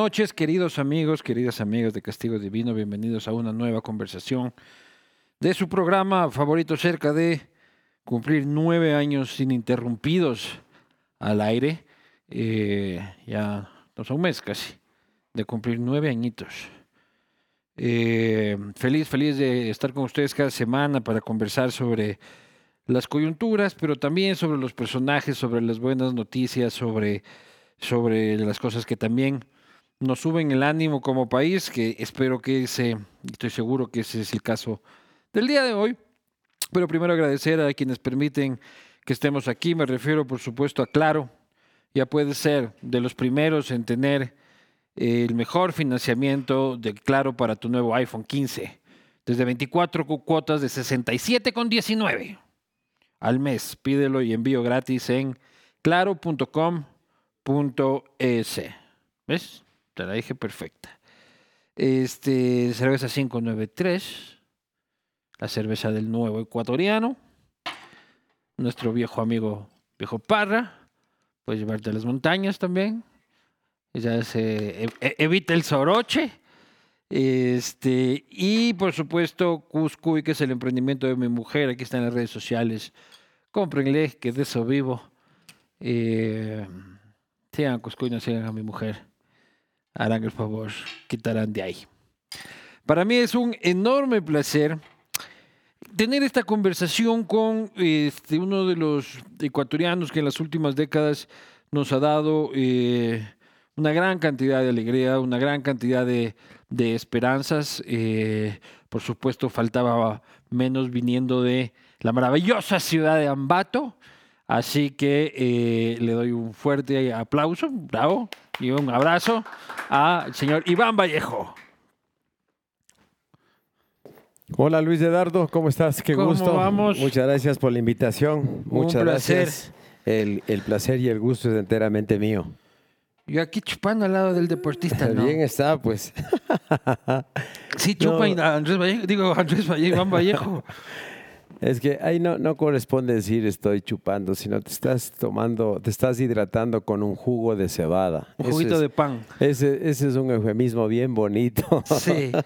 noches, queridos amigos, queridas amigas de Castigo Divino. Bienvenidos a una nueva conversación de su programa favorito cerca de cumplir nueve años ininterrumpidos al aire. Eh, ya no son un mes casi de cumplir nueve añitos. Eh, feliz, feliz de estar con ustedes cada semana para conversar sobre las coyunturas, pero también sobre los personajes, sobre las buenas noticias, sobre, sobre las cosas que también nos suben el ánimo como país, que espero que ese, estoy seguro que ese es el caso del día de hoy. Pero primero agradecer a quienes permiten que estemos aquí. Me refiero, por supuesto, a Claro. Ya puede ser de los primeros en tener el mejor financiamiento de Claro para tu nuevo iPhone 15. Desde 24 cuotas de 67,19 al mes. Pídelo y envío gratis en claro.com.es. ¿Ves? La dije perfecta. Este, cerveza 593, la cerveza del nuevo ecuatoriano. Nuestro viejo amigo, viejo Parra. Puedes llevarte a las montañas también. Ya se e, evita el soroche. Este, y por supuesto, Cuscuy, que es el emprendimiento de mi mujer, aquí está en las redes sociales. Cómprenle, que de eso vivo. Eh, sigan Cuscuy, no sigan a mi mujer. Harán el favor, quitarán de ahí. Para mí es un enorme placer tener esta conversación con este, uno de los ecuatorianos que en las últimas décadas nos ha dado eh, una gran cantidad de alegría, una gran cantidad de, esperanzas. Eh, por supuesto, faltaba menos viniendo de la maravillosa ciudad de Ambato. Así que eh, le doy un fuerte aplauso, bravo, y un abrazo al señor Iván Vallejo. Hola Luis Edardo, ¿cómo estás? Qué ¿Cómo gusto. vamos? Muchas gracias por la invitación. Muchas placer. gracias. El, el placer y el gusto es enteramente mío. Yo aquí chupando al lado del deportista, ¿no? Bien está, pues. Sí, chupa No. a Andrés Vallejo, digo Andrés Vallejo, Iván Vallejo. Es que ahí no, no corresponde decir estoy chupando, sino te estás tomando, te estás hidratando con un jugo de cebada. Un juguito es- de pan. Ese, ese es un eufemismo bien bonito. Sí.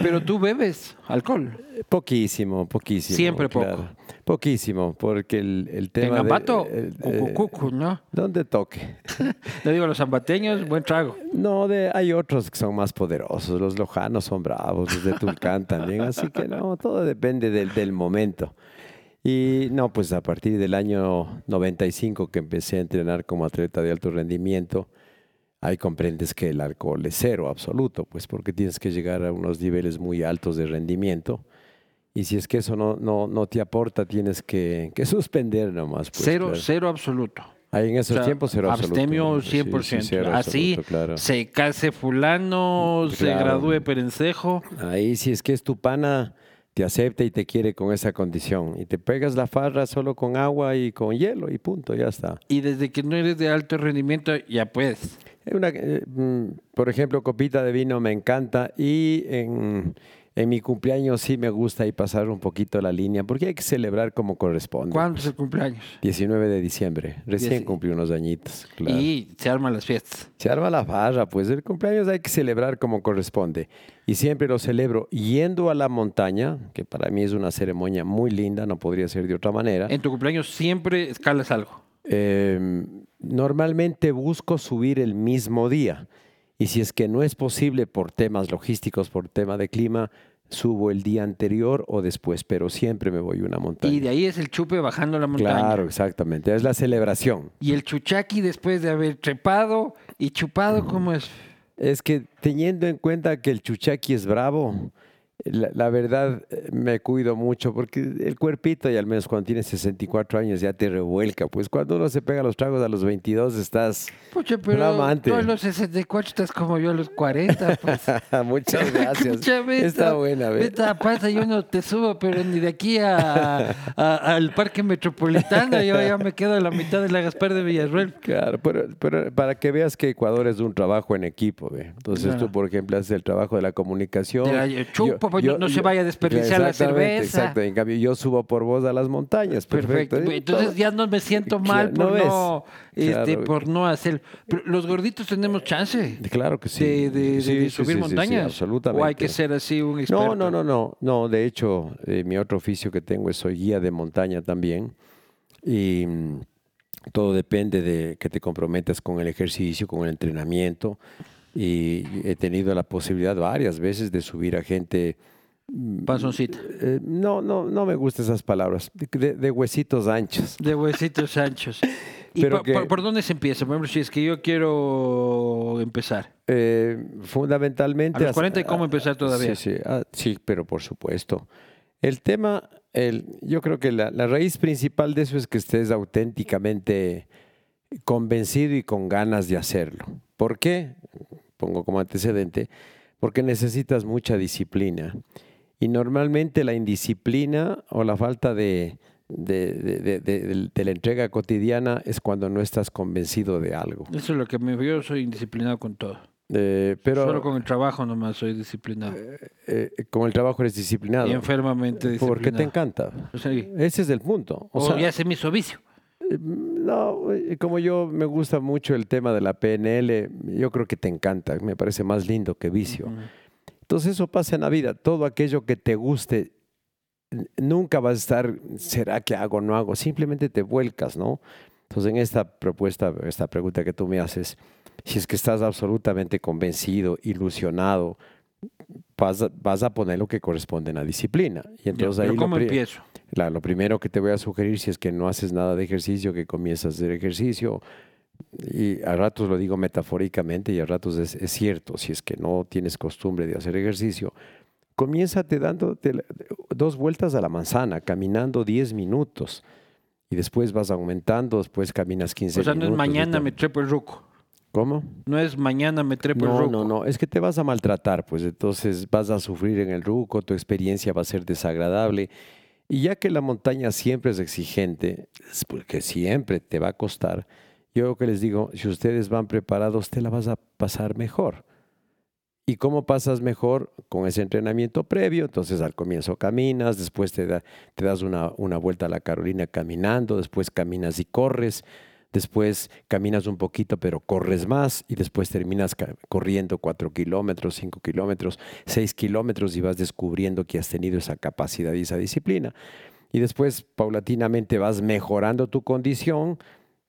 Pero tú bebes alcohol. Poquísimo, poquísimo. Siempre poco. Poquísimo, porque el, el tema. En de- Ambato, el- cucu, eh, ¿no? Donde toque. Le digo a los zambateños, buen trago. No, de, hay otros que son más poderosos. Los lojanos son bravos, los de Tulcán también. Así que no, todo depende del, del momento. Y no, pues a partir del año 95 que empecé a entrenar como atleta de alto rendimiento, ahí comprendes que el alcohol es cero absoluto, pues porque tienes que llegar a unos niveles muy altos de rendimiento. Y si es que eso no, no, no te aporta, tienes que, que suspender nomás. Pues, cero, claro. cero absoluto. Ahí en esos O sea, tiempos cero absoluto. Abstemio Sí, 100%. sí, cero Así absoluto, claro. se case fulano, se gradúe perencejo. Ahí si es que es tu pana, te acepta y te quiere con esa condición. Y te pegas la farra solo con agua y con hielo y punto, ya está. Y desde que no eres de alto rendimiento, ya puedes. Una, eh, mm, por ejemplo, copita de vino me encanta y en, en mi cumpleaños sí me gusta ahí pasar un poquito la línea porque hay que celebrar como corresponde. ¿Cuándo es el cumpleaños? 19 de diciembre, recién Dieci- cumplí unos añitos. claro. Y se arman las fiestas. Se arma la farra, pues el cumpleaños hay que celebrar como corresponde. Y siempre lo celebro yendo a la montaña, que para mí es una ceremonia muy linda, no podría ser de otra manera. En tu cumpleaños siempre escalas algo. Eh, normalmente busco subir el mismo día. Y si es que no es posible por temas logísticos, por tema de clima, subo el día anterior o después, pero siempre me voy a una montaña. Y de ahí es el chupe bajando la montaña. Claro, exactamente. Es la celebración. Y el chuchaqui después de haber trepado y chupado, ¿cómo es? Es que teniendo en cuenta que el chuchaqui es bravo, la, la verdad eh, me cuido mucho porque el cuerpito, y al menos cuando tienes 64 años, ya te revuelca. Pues cuando uno se pega los tragos a los 22 estás... Pucha, pero Flamante. tú a los 64 estás como yo a los 40, pues. Muchas gracias. Escúchame, Está esta- buena, ve. Esta pasa, yo no te subo, pero ni de aquí a, a- al Parque Metropolitano, yo ya me quedo a la mitad de la Gaspar de Villarruel. Claro, pero, pero para que veas que Ecuador es un trabajo en equipo, ¿ve? Entonces Claro. tú, por ejemplo, haces el trabajo de la comunicación. Mira, yo chupo, pues yo- no se yo- vaya a desperdiciar la cerveza. Exacto, en cambio yo subo por vos a las montañas, perfecto. Entonces todo- ya no me siento Claro, mal por ¿no ves? este, Claro. por no hacer. Pero los gorditos tenemos chance Claro que sí. de, de- de Sí, sí, subir sí, montañas. absolutamente. O hay que ser así un experto. No, no, no, no, no. De hecho, eh, mi otro oficio que tengo es soy guía de montaña también. Y mm, todo depende de que te comprometas con el ejercicio, con el entrenamiento. Y he tenido la posibilidad varias veces de subir a gente. mm, Panzoncita. eh, no, no, no me gustan esas palabras. De, de huesitos anchos. De huesitos anchos. ¿Y Pero por, que- por- por dónde se empieza? Por ejemplo, si es que yo quiero empezar. Eh, fundamentalmente. A los as- 40 hay cómo empezar todavía. Sí, sí, ah, sí, pero por supuesto. El tema, el, yo creo que la, la raíz principal de eso es que estés auténticamente convencido y con ganas de hacerlo. ¿Por qué? Pongo como antecedente, porque necesitas mucha disciplina. Y normalmente la indisciplina o la falta de, de- de- de- de- la entrega cotidiana es cuando no estás convencido de algo. Eso es lo que me yo soy indisciplinado con todo. Eh, pero Solo con el trabajo nomás soy disciplinado. eh, con el trabajo eres disciplinado. y enfermamente disciplinado. Porque te encanta. Sí. Ese es el punto. O O, sea, ya se me hizo vicio. No, como yo me gusta mucho el tema de la PNL, yo creo que te encanta. Me parece más lindo que vicio. Ujú. Entonces eso pasa en la vida. Todo aquello que te guste, nunca vas a estar, ¿será que hago o no hago? Simplemente te vuelcas, ¿no? Entonces en esta propuesta, esta pregunta que tú me haces, si es que estás absolutamente convencido, ilusionado, vas a, vas a poner lo que corresponde en la disciplina. Y entonces pero ahí lo ¿cómo pri- empiezo? la- lo primero que te voy a sugerir si es que no haces nada de ejercicio, que comienzas a hacer ejercicio, y a ratos lo digo metafóricamente y a ratos es, es cierto, si es que no tienes costumbre de hacer ejercicio, comiénzate dando dos vueltas a la manzana, caminando 10 minutos, y después vas aumentando, después caminas 15 O sea, no minutos. es mañana me trepo el ruco. ¿Cómo? No es mañana me trepo el No, ruco. no, no, es que te vas a maltratar, pues entonces vas a sufrir en el ruco, tu experiencia va a ser desagradable. Y ya que la montaña siempre es exigente, es porque siempre te va a costar, yo lo que les digo, si ustedes van preparados, te la vas a pasar mejor. ¿Y cómo pasas mejor? Con ese entrenamiento previo, entonces al comienzo caminas, después te, da- te das una, una vuelta a la Carolina caminando, después caminas y corres, después caminas un poquito pero corres más y después terminas corriendo cuatro kilómetros, cinco kilómetros, seis kilómetros y vas descubriendo que has tenido esa capacidad y esa disciplina. Y después paulatinamente vas mejorando tu condición.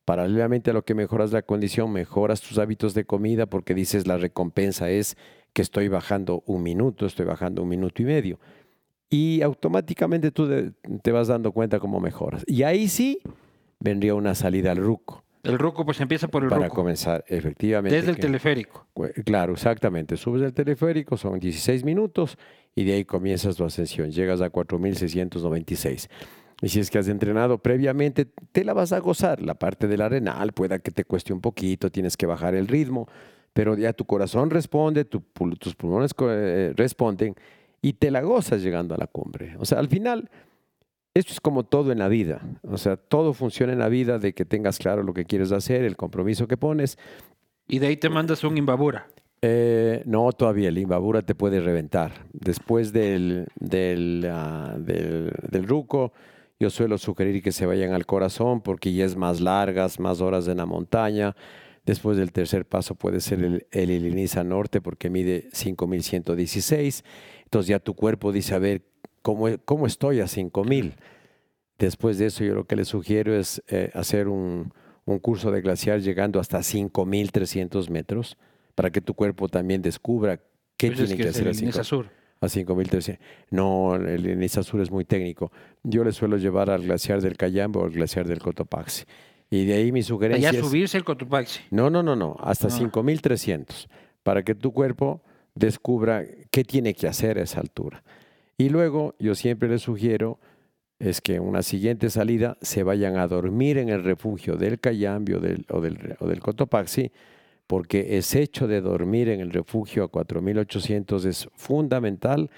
Paralelamente a lo que mejoras la condición, mejoras tus hábitos de comida porque dices la recompensa es que estoy bajando un minuto, estoy bajando un minuto y medio. Y automáticamente tú te vas dando cuenta cómo mejoras. Y ahí sí vendría una salida al ruco El ruco pues empieza por el para ruco. comenzar, efectivamente. Desde el que- teleférico. Claro, exactamente. Subes el teleférico, son 16 minutos y de ahí comienzas tu ascensión. Llegas a 4.696. Y si es que has entrenado previamente, te la vas a gozar. La parte del arenal pueda que te cueste un poquito, tienes que bajar el ritmo, pero ya tu corazón responde, tu tus pulmones eh, responden y te la gozas llegando a la cumbre. O sea, al final, esto es como todo en la vida. O sea, todo funciona en la vida de que tengas claro lo que quieres hacer, el compromiso que pones Y de ahí te mandas un imbabura. eh, no, todavía el Imbabura te puede reventar. Después del, del, ah, del, del ruco, yo suelo sugerir que se vayan al corazón porque ya es más largas, más horas en la montaña. Después del tercer paso puede ser el, el Iliniza Norte porque mide 5116. Entonces ya tu cuerpo dice, a ver, ¿cómo, cómo estoy a 5000? Después de eso yo lo que les sugiero es eh, hacer un, un curso de glaciar llegando hasta 5300 metros para que tu cuerpo también descubra qué Pues es tiene que que hacer el a, cinco- Inesa Sur. a 5300. No, el Inisa Sur es muy técnico. Yo les suelo llevar al glaciar del Cayambe o al glaciar del Cotopaxi. Y de ahí mi sugerencia Allá subirse el Cotopaxi. No, no, no, no, hasta Ah. 5300 para que tu cuerpo descubra qué tiene que hacer a esa altura. Y luego yo siempre les sugiero es que en una siguiente salida se vayan a dormir en el refugio del Cayambe o del, o del, o del Cotopaxi, porque ese hecho de dormir en el refugio a 4800 es fundamental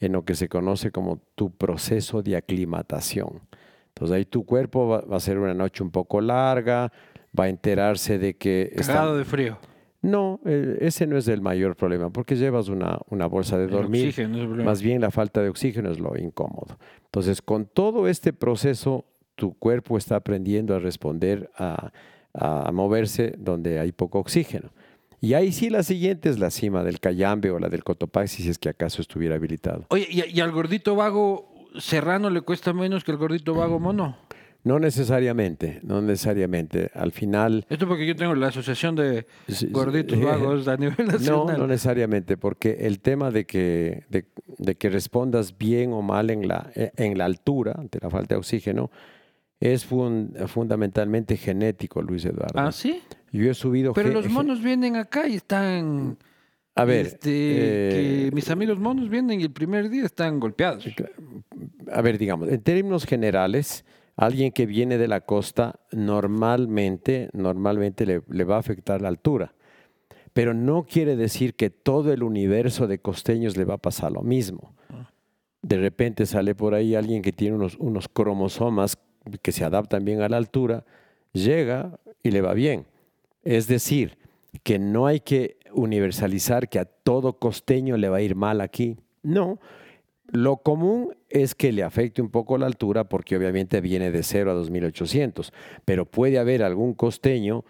en lo que se conoce como tu proceso de aclimatación. Entonces ahí tu cuerpo va, va a ser una noche un poco larga, va a enterarse de que está- Cagado de frío. No, eh, ese no es el mayor problema, porque llevas una, una bolsa de dormir. Más bien la falta de oxígeno es lo incómodo. Entonces, con todo este proceso, tu cuerpo está aprendiendo a responder, a, a moverse donde hay poco oxígeno. Y ahí sí la siguiente es la cima del Cayambe o la del Cotopaxi, si es que acaso estuviera habilitado. Oye, ¿y, y al gordito vago serrano le cuesta menos que al gordito vago mono? No necesariamente, no necesariamente. Al final... Esto porque yo tengo la asociación de gorditos eh, vagos a nivel No, nacional. no necesariamente, porque el tema de que, de, de que respondas bien o mal en la, eh, en la altura, ante la falta de oxígeno, es fun- fundamentalmente genético, Luis Eduardo. ¿Ah, sí? Yo he subido... Pero los monos vienen acá y están... A ver, este, eh, que mis amigos monos vienen y el primer día están golpeados. a ver, digamos, en términos generales, alguien que viene de la costa normalmente, normalmente le, va a afectar la altura. Pero no quiere decir que todo el universo de costeños le va a pasar lo mismo. De repente sale por ahí alguien que tiene unos cromosomas que se adaptan bien a la altura, llega y le va bien. Es decir, que no hay que universalizar que a todo costeño le va a ir mal aquí. No, lo común es que le afecte un poco la altura porque obviamente viene de 0 a 2800, pero puede haber algún costeño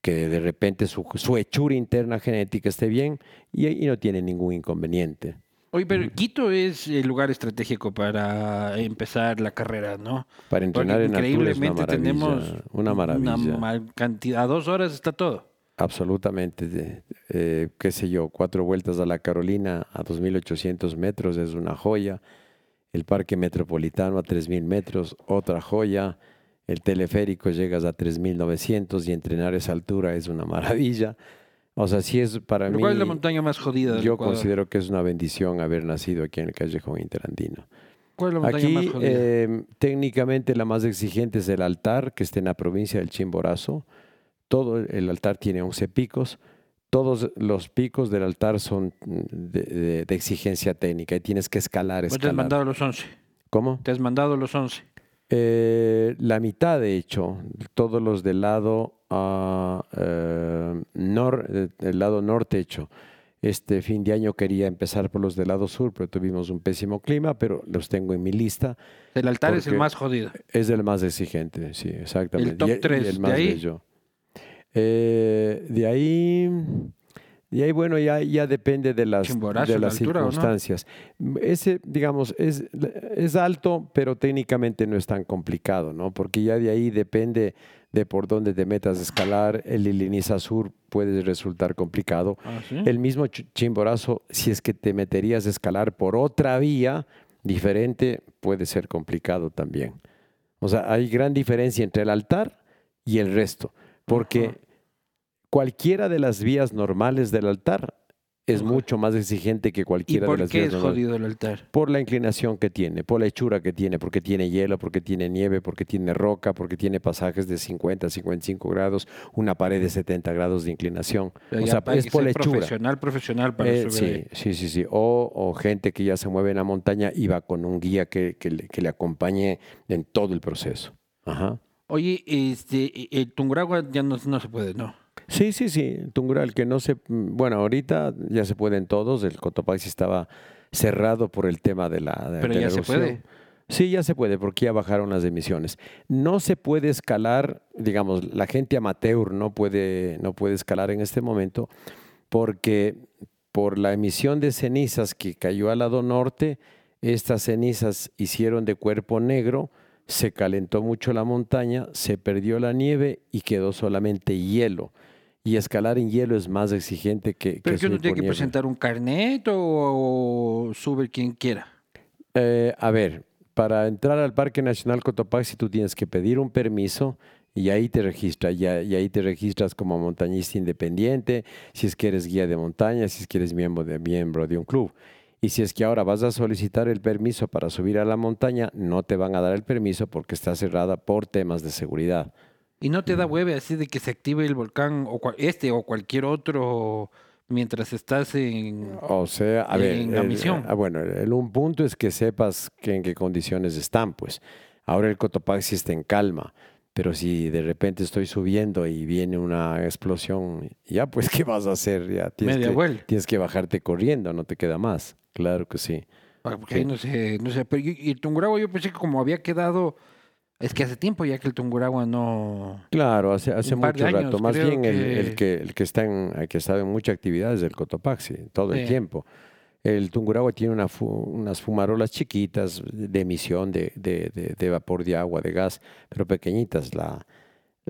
que de repente su, su hechura interna genética esté bien y, y no tiene ningún inconveniente. Oye, pero Quito es el lugar estratégico para empezar la carrera, ¿no? Para entrenar Porque en altura es una increíblemente tenemos Una maravilla. ma- cantidad, a dos horas está todo. Absolutamente, eh, qué sé yo, cuatro vueltas a la Carolina a 2.800 metros es una joya. El parque metropolitano a 3.000 metros, otra joya. El teleférico llegas a 3.900 y entrenar esa altura es una maravilla. O sea, sí es para Pero mí, ¿Cuál es la montaña más jodida del yo Ecuador? considero que es una bendición haber nacido aquí en el Callejón Interandino. ¿Cuál es la montaña más Aquí, jodida? eh, técnicamente, la más exigente es el altar, que está en la provincia del Chimborazo. Todo el altar tiene 11 picos. Todos los picos del altar son de, de- de exigencia técnica y tienes que escalar, ¿Vos te has escalar. mandado los 11? ¿Cómo? Te has mandado los 11. Eh, la mitad, de hecho, todos los del lado, eh, nor- del lado norte hecho. Este fin de año quería empezar por los del lado sur, pero tuvimos un pésimo clima, pero los tengo en mi lista. El altar es el más jodido. Es el más exigente, sí, exactamente. top Y- y tres, el ¿de más ahí? bello. Eh, de ahí, de ahí, bueno, ya, ya depende de las, Chimborazo, de la las altura, ¿o no? circunstancias. Ese, digamos, es, es alto, pero técnicamente no es tan complicado, ¿no? Porque ya de ahí depende de por dónde te metas a escalar. El Iliniza Sur puede resultar complicado. Ah, ¿sí? El mismo Ch- Chimborazo, si es que te meterías a escalar por otra vía diferente, puede ser complicado también. O sea, hay gran diferencia entre el altar y el resto, porque Ajá. Cualquiera de las vías normales del altar es mucho más exigente que ¿Y cualquiera de por las qué vías es normales. jodido el altar? Por la inclinación que tiene, por la hechura que tiene, porque tiene hielo, porque tiene nieve, porque tiene roca, porque tiene pasajes de 50 a 55 grados, una pared de 70 grados de inclinación. Pero o sea, es por la hechura. profesional, profesional para Eh, subir ahí. sí, sí, sí, sí. O, o gente que ya se mueve en la montaña y va con un guía que, que le, que le acompañe en todo el proceso. Ajá. Oye, este, el Tunguragua ya no, no se puede, ¿no? Sí, sí, sí. Tungural, que no se. mm, Bueno, ahorita ya se pueden todos. El Cotopaxi estaba cerrado por el tema de la. de- Pero de la ya se puede. Sí, ya se puede, porque ya bajaron las emisiones. No se puede escalar, digamos, la gente amateur no puede, no puede escalar en este momento, porque por la emisión de cenizas que cayó al lado norte, estas cenizas hicieron de cuerpo negro, se calentó mucho la montaña, se perdió la nieve y quedó solamente hielo. Y escalar en hielo es más exigente que, Pero que que uno tiene que presentar un carnet o, o sube quien quiera. Eh, a ver, para entrar al Parque Nacional Cotopaxi tú tienes que pedir un permiso y ahí te registras, y ahí te registras como montañista independiente, si es que eres guía de montaña, si es que eres miembro de, miembro de un club. Y si es que ahora vas a solicitar el permiso para subir a la montaña, no te van a dar el permiso porque está cerrada por temas de seguridad. Y no te da hueve así de que se active el volcán, o cual- este o cualquier otro, mientras estás en... O sea, a ver, En la el- misión. ah, bueno, el, un punto es que sepas que en qué condiciones están, pues. Ahora el Cotopaxi está en calma, Pero si de repente estoy subiendo y viene una explosión, ya pues, ¿qué vas a hacer? Ya tienes, Media que, vuelta. tienes que bajarte corriendo, no te queda más. Claro que sí. Ah, Porque ahí no sé, no sé. Pero y, y Tungurahua yo pensé que como había quedado. Es que hace tiempo ya que el Tungurahua no. Claro, hace, hace mucho rato. Más bien el, que- el que, el que está en, el que está en mucha actividad es el Cotopaxi, todo el tiempo. El Tungurahua tiene una fu- unas fumarolas chiquitas de emisión de, de- de- de vapor de agua, de gas, pero pequeñitas. La,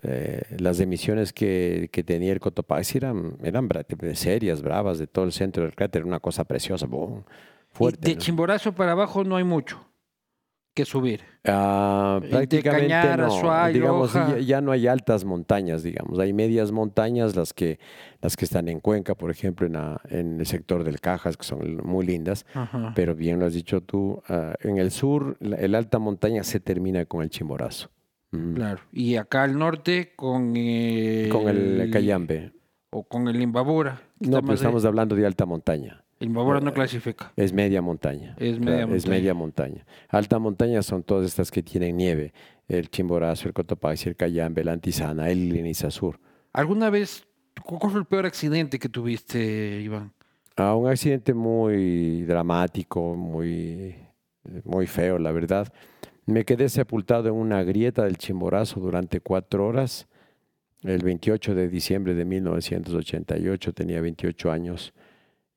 eh, las emisiones que, que tenía el Cotopaxi eran, eran bra- serias, bravas, de todo el centro del cráter, una cosa preciosa, boom, Y fuerte. de ¿no? Chimborazo para abajo no hay mucho que subir. Ah, prácticamente Cañar, no. Digamos, ya, ya no hay altas montañas, digamos. Hay medias montañas, las que, las que están en Cuenca, por ejemplo, en, el sector del Cajas, que son muy lindas. Ajá. Pero bien lo has dicho tú, ah, en el sur, la, el alta montaña se termina con el Chimborazo. Claro. Y acá al norte con el. Con el Cayambe. O con el Imbabura. No, pero estamos hablando de alta montaña. El Imbabura no clasifica. Es media montaña. Es Claro, media Es montaña. media montaña. Alta montaña son todas estas que tienen nieve. El Chimborazo, el Cotopaxi, el Cayambe, la Antisana, el Linizasur. ¿Alguna vez. ¿Cuál fue el peor accidente que tuviste, Iván? Ah, un accidente muy dramático, muy, muy feo, la verdad. Me quedé sepultado en una grieta del Chimborazo durante cuatro horas. El 28 de diciembre de 1988 tenía 28 años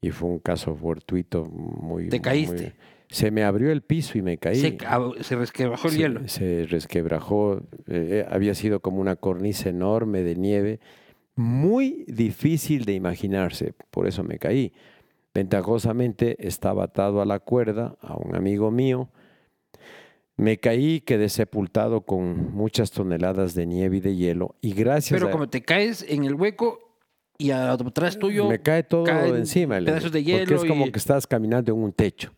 y fue un caso fortuito muy... ¿Te muy- caíste? se me abrió el piso y me caí. Se, se resquebrajó el Se- hielo. Se resquebrajó, eh, había sido como una cornisa enorme de nieve, muy difícil de imaginarse, por eso me caí. Ventajosamente estaba atado a la cuerda a un amigo mío. Me caí, quedé sepultado con muchas toneladas de nieve y de hielo y gracias Pero a... como te caes en el hueco y atrás tuyo. me cae todo encima. pedazos de Porque hielo es como y- que estás caminando en un techo.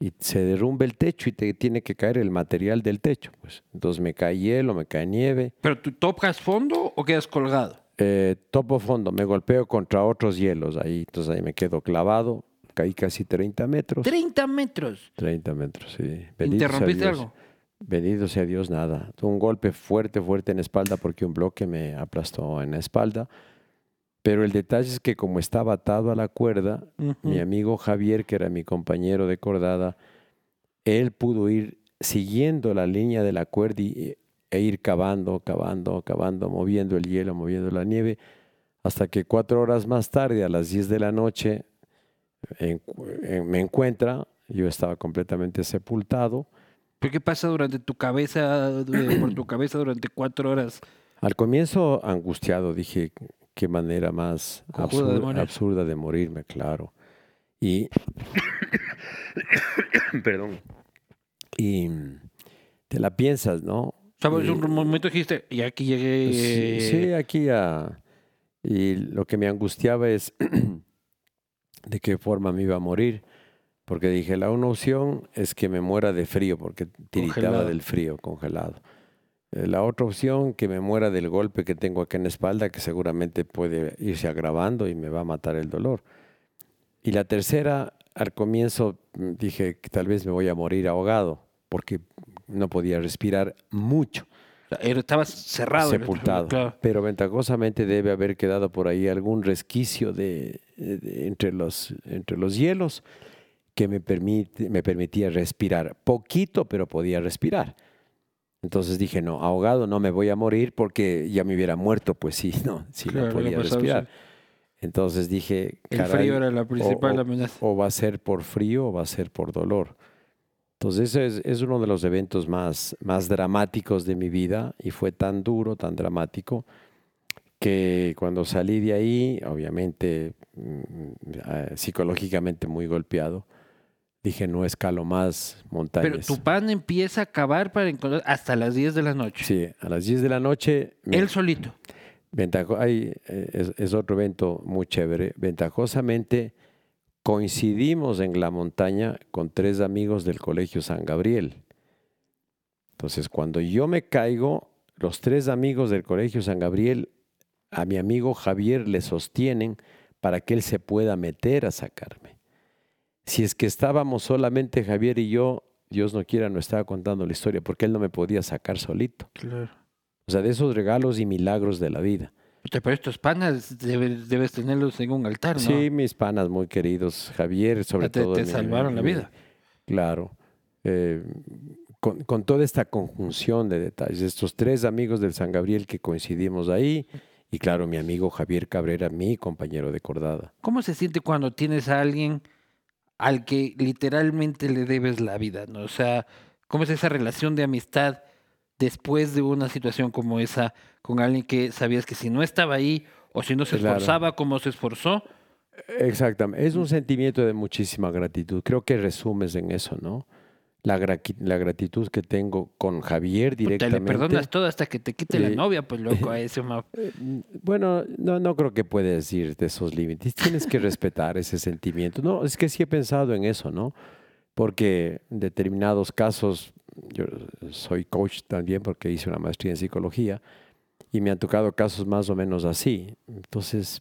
Y se derrumba el techo y te tiene que caer el material del techo. Pues. Entonces me cae hielo, me cae nieve. ¿Pero tú tocas fondo o quedas colgado? Eh, topo fondo, me golpeo contra otros hielos ahí. Entonces ahí me quedo clavado. Caí casi 30 metros. 30 metros. 30 metros, sí. ¿Y Bendito ¿Te sea rompiste Dios. algo? Bendito sea Dios, nada. Tuve un golpe fuerte, fuerte en la espalda porque un bloque me aplastó en la espalda. Pero el detalle es que como estaba atado a la cuerda, mi amigo Javier, que era mi compañero de cordada, él pudo ir siguiendo la línea de la cuerda y- e ir cavando, cavando, cavando, moviendo el hielo, moviendo la nieve, hasta que cuatro horas más tarde, a las 10 de la noche, en- en- me encuentra, yo estaba completamente sepultado. ¿Pero qué pasa durante tu cabeza, por tu cabeza durante cuatro horas? Al comienzo angustiado, dije, qué manera más absurda, de morirme, claro. Y, perdón, y te la piensas, ¿no? ¿Sabes? Y- Un momento dijiste, y aquí llegué. Sí, sí, aquí a... Y lo que me angustiaba es de qué forma me iba a morir, porque dije, la una opción es que me muera de frío, porque tiritaba Congelado. del frío, congelado. Eh, La otra opción, que me muera del golpe que tengo aquí en la espalda, que seguramente puede irse agravando y me va a matar el dolor. Y la tercera, al comienzo mm, dije que tal vez me voy a morir ahogado, porque no podía respirar mucho Estabas cerrado. sepultado. Claro. Pero ventajosamente debe haber quedado por ahí algún resquicio de, de- entre, los, entre los hielos que me, permite, me permitía respirar. Poquito, pero podía respirar. Entonces dije, no, ahogado no me voy a morir porque ya me hubiera muerto, pues sí, no, sí Claro, no podía respirar. Entonces dije, El caray, frío era la principal o- amenaza. o va a ser por frío o va a ser por dolor. Entonces ese es, es uno de los eventos más, más dramáticos de mi vida y fue tan duro, tan dramático, que cuando salí de ahí, obviamente mm, eh, psicológicamente muy golpeado, dije no escalo más Pero montañas. tu pan empieza a cavar para encontrar hasta las 10 de la noche. Sí, a las 10 de la noche... Él solito. Ventajo- hay, eh, es, es otro evento muy chévere. Ventajosamente coincidimos en la montaña con tres amigos del Colegio San Gabriel. Entonces, cuando yo me caigo, los tres amigos del Colegio San Gabriel a mi amigo Javier le sostienen para que él se pueda meter a sacarme. Si es que estábamos solamente Javier y yo, Dios no quiera, no estaba contando la historia, porque él no me podía sacar solito. Claro. O sea, de esos regalos y milagros de la vida. Pero estos panas debes, debes tenerlos en un altar, ¿no? Sí, mis panas muy queridos, Javier, sobre te, todo. te mi- salvaron la vida. Claro. Eh, con, con toda esta conjunción de detalles, estos tres amigos del San Gabriel que coincidimos ahí, y claro, mi amigo Javier Cabrera, mi compañero de cordada. ¿Cómo se siente cuando tienes a alguien al que literalmente le debes la vida? ¿no? O sea, ¿cómo es esa relación de amistad después de una situación como esa con alguien que sabías que si no estaba ahí o si no se Claro. esforzaba como se esforzó, Exactamente, es un sentimiento de muchísima gratitud. Creo que resumes en eso, ¿no? La, gratitud que tengo con Javier puta, le directamente. perdonas todo hasta que te quite la Sí. novia, pues loco, a ese ma- Eh, Bueno, no, no creo que puedes ir de esos límites. Tienes que respetar ese sentimiento. No, es que sí he pensado en eso, ¿no? Porque en determinados casos, yo soy coach también porque hice una maestría en psicología y me han tocado casos más o menos así. Entonces,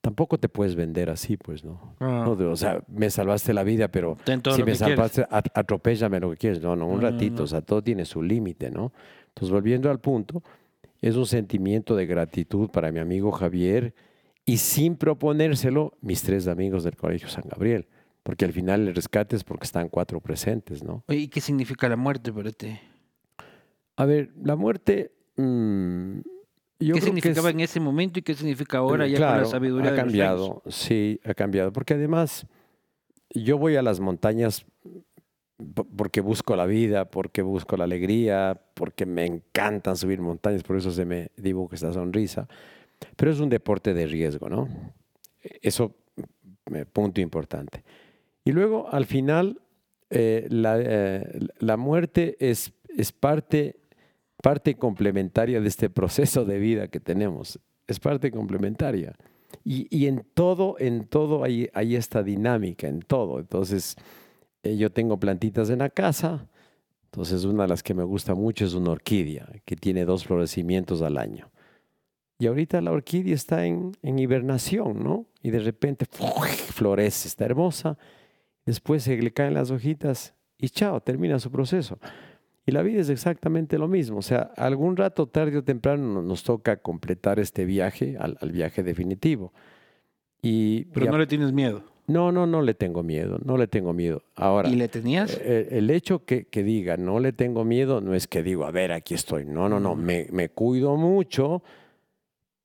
tampoco te puedes vender así, pues, ¿no? No, de- o sea, me salvaste la vida, pero si me quieres. salvaste, at- atropéllame lo que quieres. No, no, un ratito. no. O sea, todo tiene su límite, ¿no? Entonces, volviendo al punto, es un sentimiento de gratitud para mi amigo Javier y sin proponérselo, mis tres amigos del Colegio San Gabriel. Porque al final el rescate es porque están cuatro presentes, ¿no? ¿Y qué significa la muerte para ti? A ver, la muerte. mm, yo ¿Qué significaba es- en ese momento y qué significa ahora Eh, ya con la sabiduría ha de los años? cambiado, sí, ha cambiado. Porque además, yo voy a las montañas po- porque busco la vida, porque busco la alegría, porque me encantan subir montañas, por eso se me dibuja esta sonrisa. Pero es un deporte de riesgo, ¿no? Eso, eh, punto importante. Y luego, al final, eh, la, eh, la muerte es, es parte, parte complementaria de este proceso de vida que tenemos. Es parte complementaria. Y, y en todo, en todo hay, hay esta dinámica, en todo. Entonces, eh, yo tengo plantitas en la casa. Entonces, una de las que me gusta mucho es una orquídea, que tiene dos florecimientos al año. Y ahorita la orquídea está en, en hibernación, ¿no? Y de repente florece, está hermosa. Después se le caen las hojitas y chao, termina su proceso. Y la vida es exactamente lo mismo. O sea, algún rato, tarde o temprano, no- nos toca completar este viaje al, al viaje definitivo. Y, Pero y a- no le tienes miedo. no, no, no le tengo miedo, no le tengo miedo. Ahora, ¿Y le tenías? eh, el hecho que, que diga no le tengo miedo no es que digo, a ver, aquí estoy. No, no, no, Mm. me, me cuido mucho.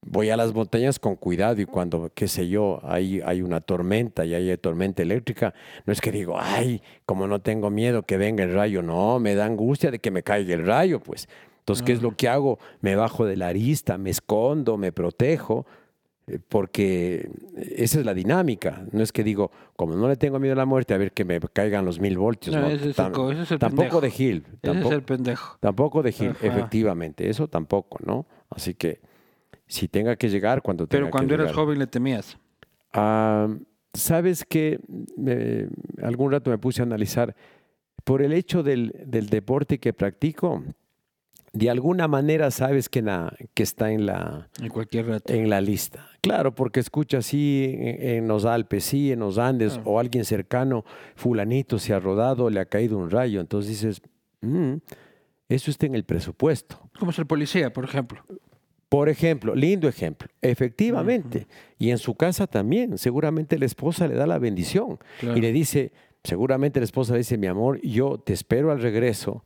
Voy a las montañas con cuidado y cuando, qué sé yo, hay, hay una tormenta y hay tormenta eléctrica, no es que digo, ay, como no tengo miedo que venga el rayo. No, me da angustia de que me caiga el rayo, pues. Entonces, ¿qué es lo que hago? Me bajo de la arista, me escondo, me protejo, eh, porque esa es la dinámica. No es que digo, como no le tengo miedo a la muerte, a ver que me caigan los mil voltios. No, ¿no? ese ese es el tampoco pendejo. de Gil, Ese es tampoco, el pendejo. tampoco de Gil, Ajá. efectivamente, eso tampoco, ¿no? Así que si tenga que llegar, cuando tenga Pero cuando que eras llegar. joven le temías. Ah, Sabes que algún rato me puse a analizar, por el hecho del, del deporte que practico, de alguna manera sabes que, na- que está en la, En cualquier rato. en la lista. Claro, porque escuchas sí en, en los Alpes, sí en los Andes, Claro. o alguien cercano, fulanito se ha rodado, le ha caído un rayo. Entonces dices, "Mm, eso está en el presupuesto. Como ser policía, por ejemplo. Por ejemplo, lindo ejemplo, efectivamente, y en su casa también, seguramente la esposa le da la bendición Claro. y le dice, seguramente la esposa le dice, mi amor, yo te espero al regreso,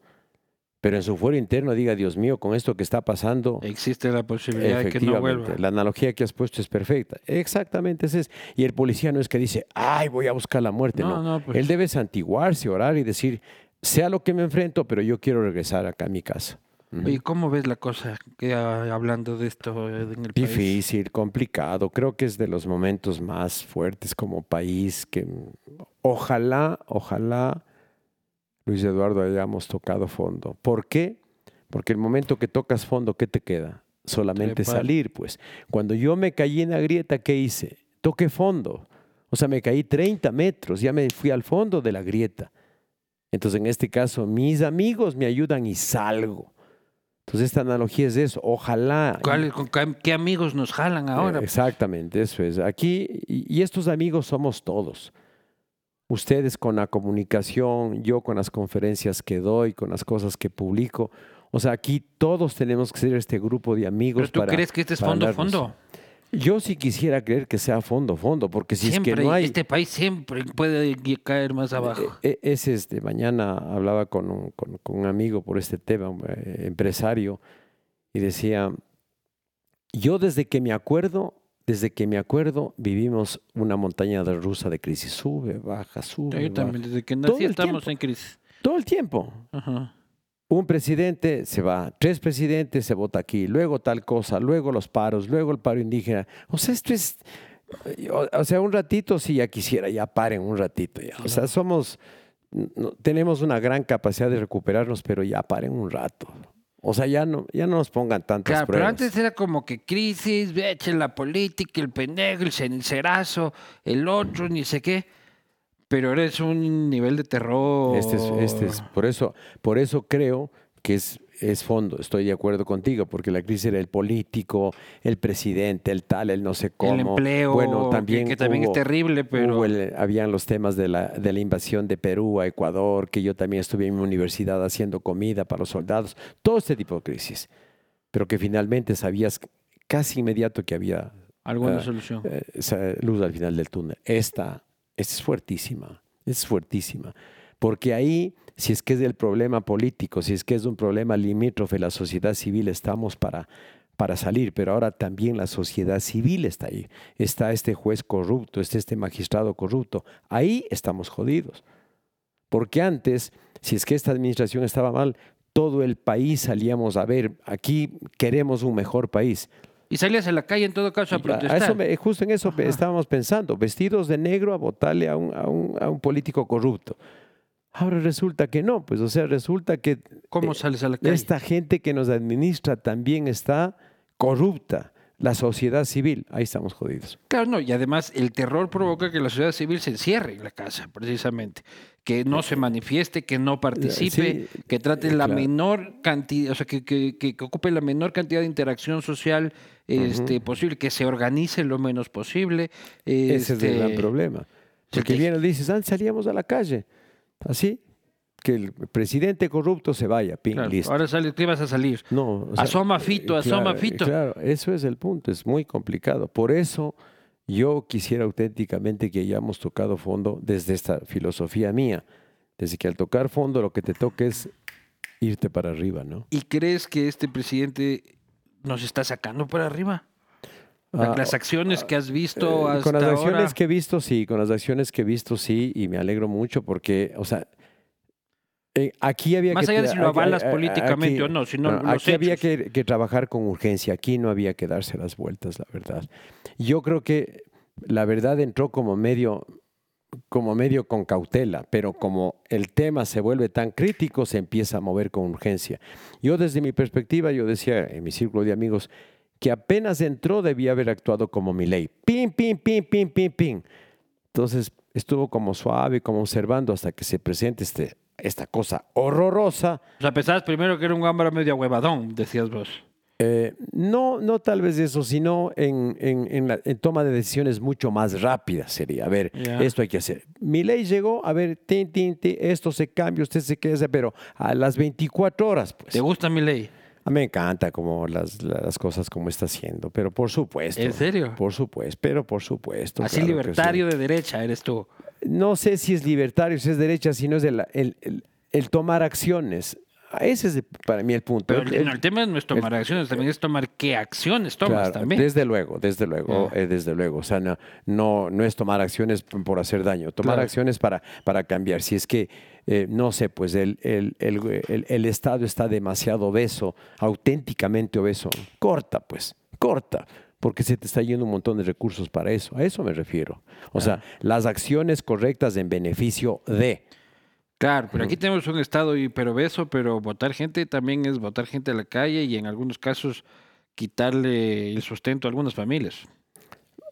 pero en su fuero interno diga, Dios mío, con esto que está pasando, Existe la posibilidad de que no vuelva. la analogía que has puesto es perfecta. Exactamente, ese es. Y el policía no es que dice, ay, voy a buscar la muerte. No, No, no, pues. él debe santiguarse, orar y decir, sea lo que me enfrento, pero yo quiero regresar acá a mi casa. ¿Y cómo ves la cosa que, hablando de esto eh, en el país? Difícil, complicado. Creo que es de los momentos más fuertes como país que ojalá, ojalá, Luis Eduardo, hayamos tocado fondo. ¿Por qué? Porque el momento que tocas fondo, ¿qué te queda? Solamente Trepar. salir, pues. Cuando yo me caí en la grieta, ¿qué hice? Toqué fondo. O sea, me caí 30 metros, ya me fui al fondo de la grieta. Entonces, en este caso, mis amigos me ayudan y salgo. Entonces, esta analogía es eso. Ojalá. ¿Cuál- con qué, amigos nos jalan ahora? Eh, Exactamente, eso es. Aquí, y, estos amigos somos todos. ustedes con la comunicación, yo con las conferencias que doy, con las cosas que publico. O sea, aquí todos tenemos que ser este grupo de amigos. ¿Pero tú crees que este es fondo, fondo? Yo sí quisiera creer que sea fondo, fondo, porque si siempre, es que no hay... Este país siempre puede caer más abajo. E, e, es este, mañana hablaba con un, con, un amigo por este tema, un eh, empresario, y decía, yo desde que me acuerdo, desde que me acuerdo, vivimos una montaña de rusa de crisis. Sube, baja, sube. Yo también, desde que nací estamos en crisis. Todo el tiempo. Ajá un presidente se va, tres presidentes se vota aquí, luego tal cosa, luego los paros, luego el paro indígena. O sea, esto es, o, sea, un ratito si ya quisiera, ya paren un ratito. Ya. O sea, somos, tenemos una gran capacidad de recuperarnos, pero ya paren un rato. O sea, ya no, ya no nos pongan tantas claro, Pero antes era como que crisis, echen la política, el pendejo, el cenicerazo, el otro, ni sé qué. Pero eres un nivel de terror. Este es, este es, por eso, por eso creo que es, es fondo, estoy de acuerdo contigo, porque la crisis era el político, el presidente, el tal, el no sé cómo. El empleo, bueno, también que, también es terrible, pero... habían los temas de la, de la invasión de Perú a Ecuador, que yo también estuve en mi universidad haciendo comida para los soldados, todo este tipo de crisis, pero que finalmente sabías casi inmediato que había... Alguna uh, solución. Uh, luz al final del túnel. Esta es fuertísima, es fuertísima. Porque ahí, si es que es del problema político, si es que es un problema limítrofe, la sociedad civil estamos para, para salir, pero ahora también la sociedad civil está ahí. Está este juez corrupto, está este magistrado corrupto. Ahí estamos jodidos. Porque antes, si es que esta administración estaba mal, todo el país salíamos a ver, aquí queremos un mejor país. Y salías a la calle en todo caso a protestar. justo en eso estábamos pensando, vestidos de negro a votarle a un, a, un, a un, político corrupto. Ahora resulta que no, pues o sea, resulta que ¿Cómo sales a la calle? esta gente que nos administra también está corrupta la sociedad civil, ahí estamos jodidos. Claro, no, y además el terror provoca que la sociedad civil se encierre en la casa, precisamente, que no se manifieste, que no participe, que trate la menor cantidad, o sea, que, que, que, ocupe la menor cantidad de interacción social este, posible, que se organice lo menos posible. Ese es el gran este, problema. Porque viene y dices, antes salíamos a la calle, así, que el presidente corrupto se vaya, ping, listo. Ahora sale, ¿qué vas a salir? No, asoma Fito, eh, asoma Fito. Claro, eso es el punto, es muy complicado. Por eso yo quisiera auténticamente que hayamos tocado fondo desde esta filosofía mía, desde que al tocar fondo lo que te toca es irte para arriba, ¿no? ¿Y crees que este presidente nos está sacando para arriba? Ah, las acciones que has visto hasta eh, Con las acciones que he visto, sí, con las acciones que he visto, sí, y me alegro mucho porque, o sea, eh, aquí había Más allá de si lo avalas políticamente o no, sino aquí había que, trabajar con urgencia, aquí no había que darse las vueltas, la verdad. Yo creo que la verdad entró como medio, como medio con cautela, pero como el tema se vuelve tan crítico, se empieza a mover con urgencia. Yo desde mi perspectiva, yo decía en mi círculo de amigos, que apenas entró debía haber actuado como mi ley. Pim, pim, pim, pim, pim, pim. Entonces estuvo como suave, como observando hasta que se presente este esta cosa horrorosa. O sea, pensabas primero que era un ámbara medio huevadón, decías vos. Eh, no, no tal vez eso, sino en, en, la, toma de decisiones mucho más rápidas sería. A ver, esto hay que hacer. Mi ley llegó, a ver, tin, tin, tin, esto se cambia, usted se queda, pero a las 24 horas, pues. ¿Te gusta mi ley? A mí me encanta como las, las cosas como está haciendo, pero por supuesto. ¿En serio? Por supuesto, pero por supuesto. Así libertario de derecha eres tú no sé si es libertario, si es derecha, sino es el, el, tomar acciones. Ese es para mí el punto. Pero el, tema no es tomar acciones, también es tomar qué acciones tomas también. Desde luego, desde luego, eh, desde luego. O sea, no, no, es tomar acciones por hacer daño, tomar acciones para, para cambiar. Si es que, eh, no sé, pues el, el, el, Estado está demasiado obeso, auténticamente obeso, corta, pues, corta porque se te está yendo un montón de recursos para eso. A eso me refiero. O sea, las acciones correctas en beneficio de. Claro, pero aquí tenemos un Estado hiperobeso, pero votar gente también es votar gente a la calle y en algunos casos quitarle el sustento a algunas familias.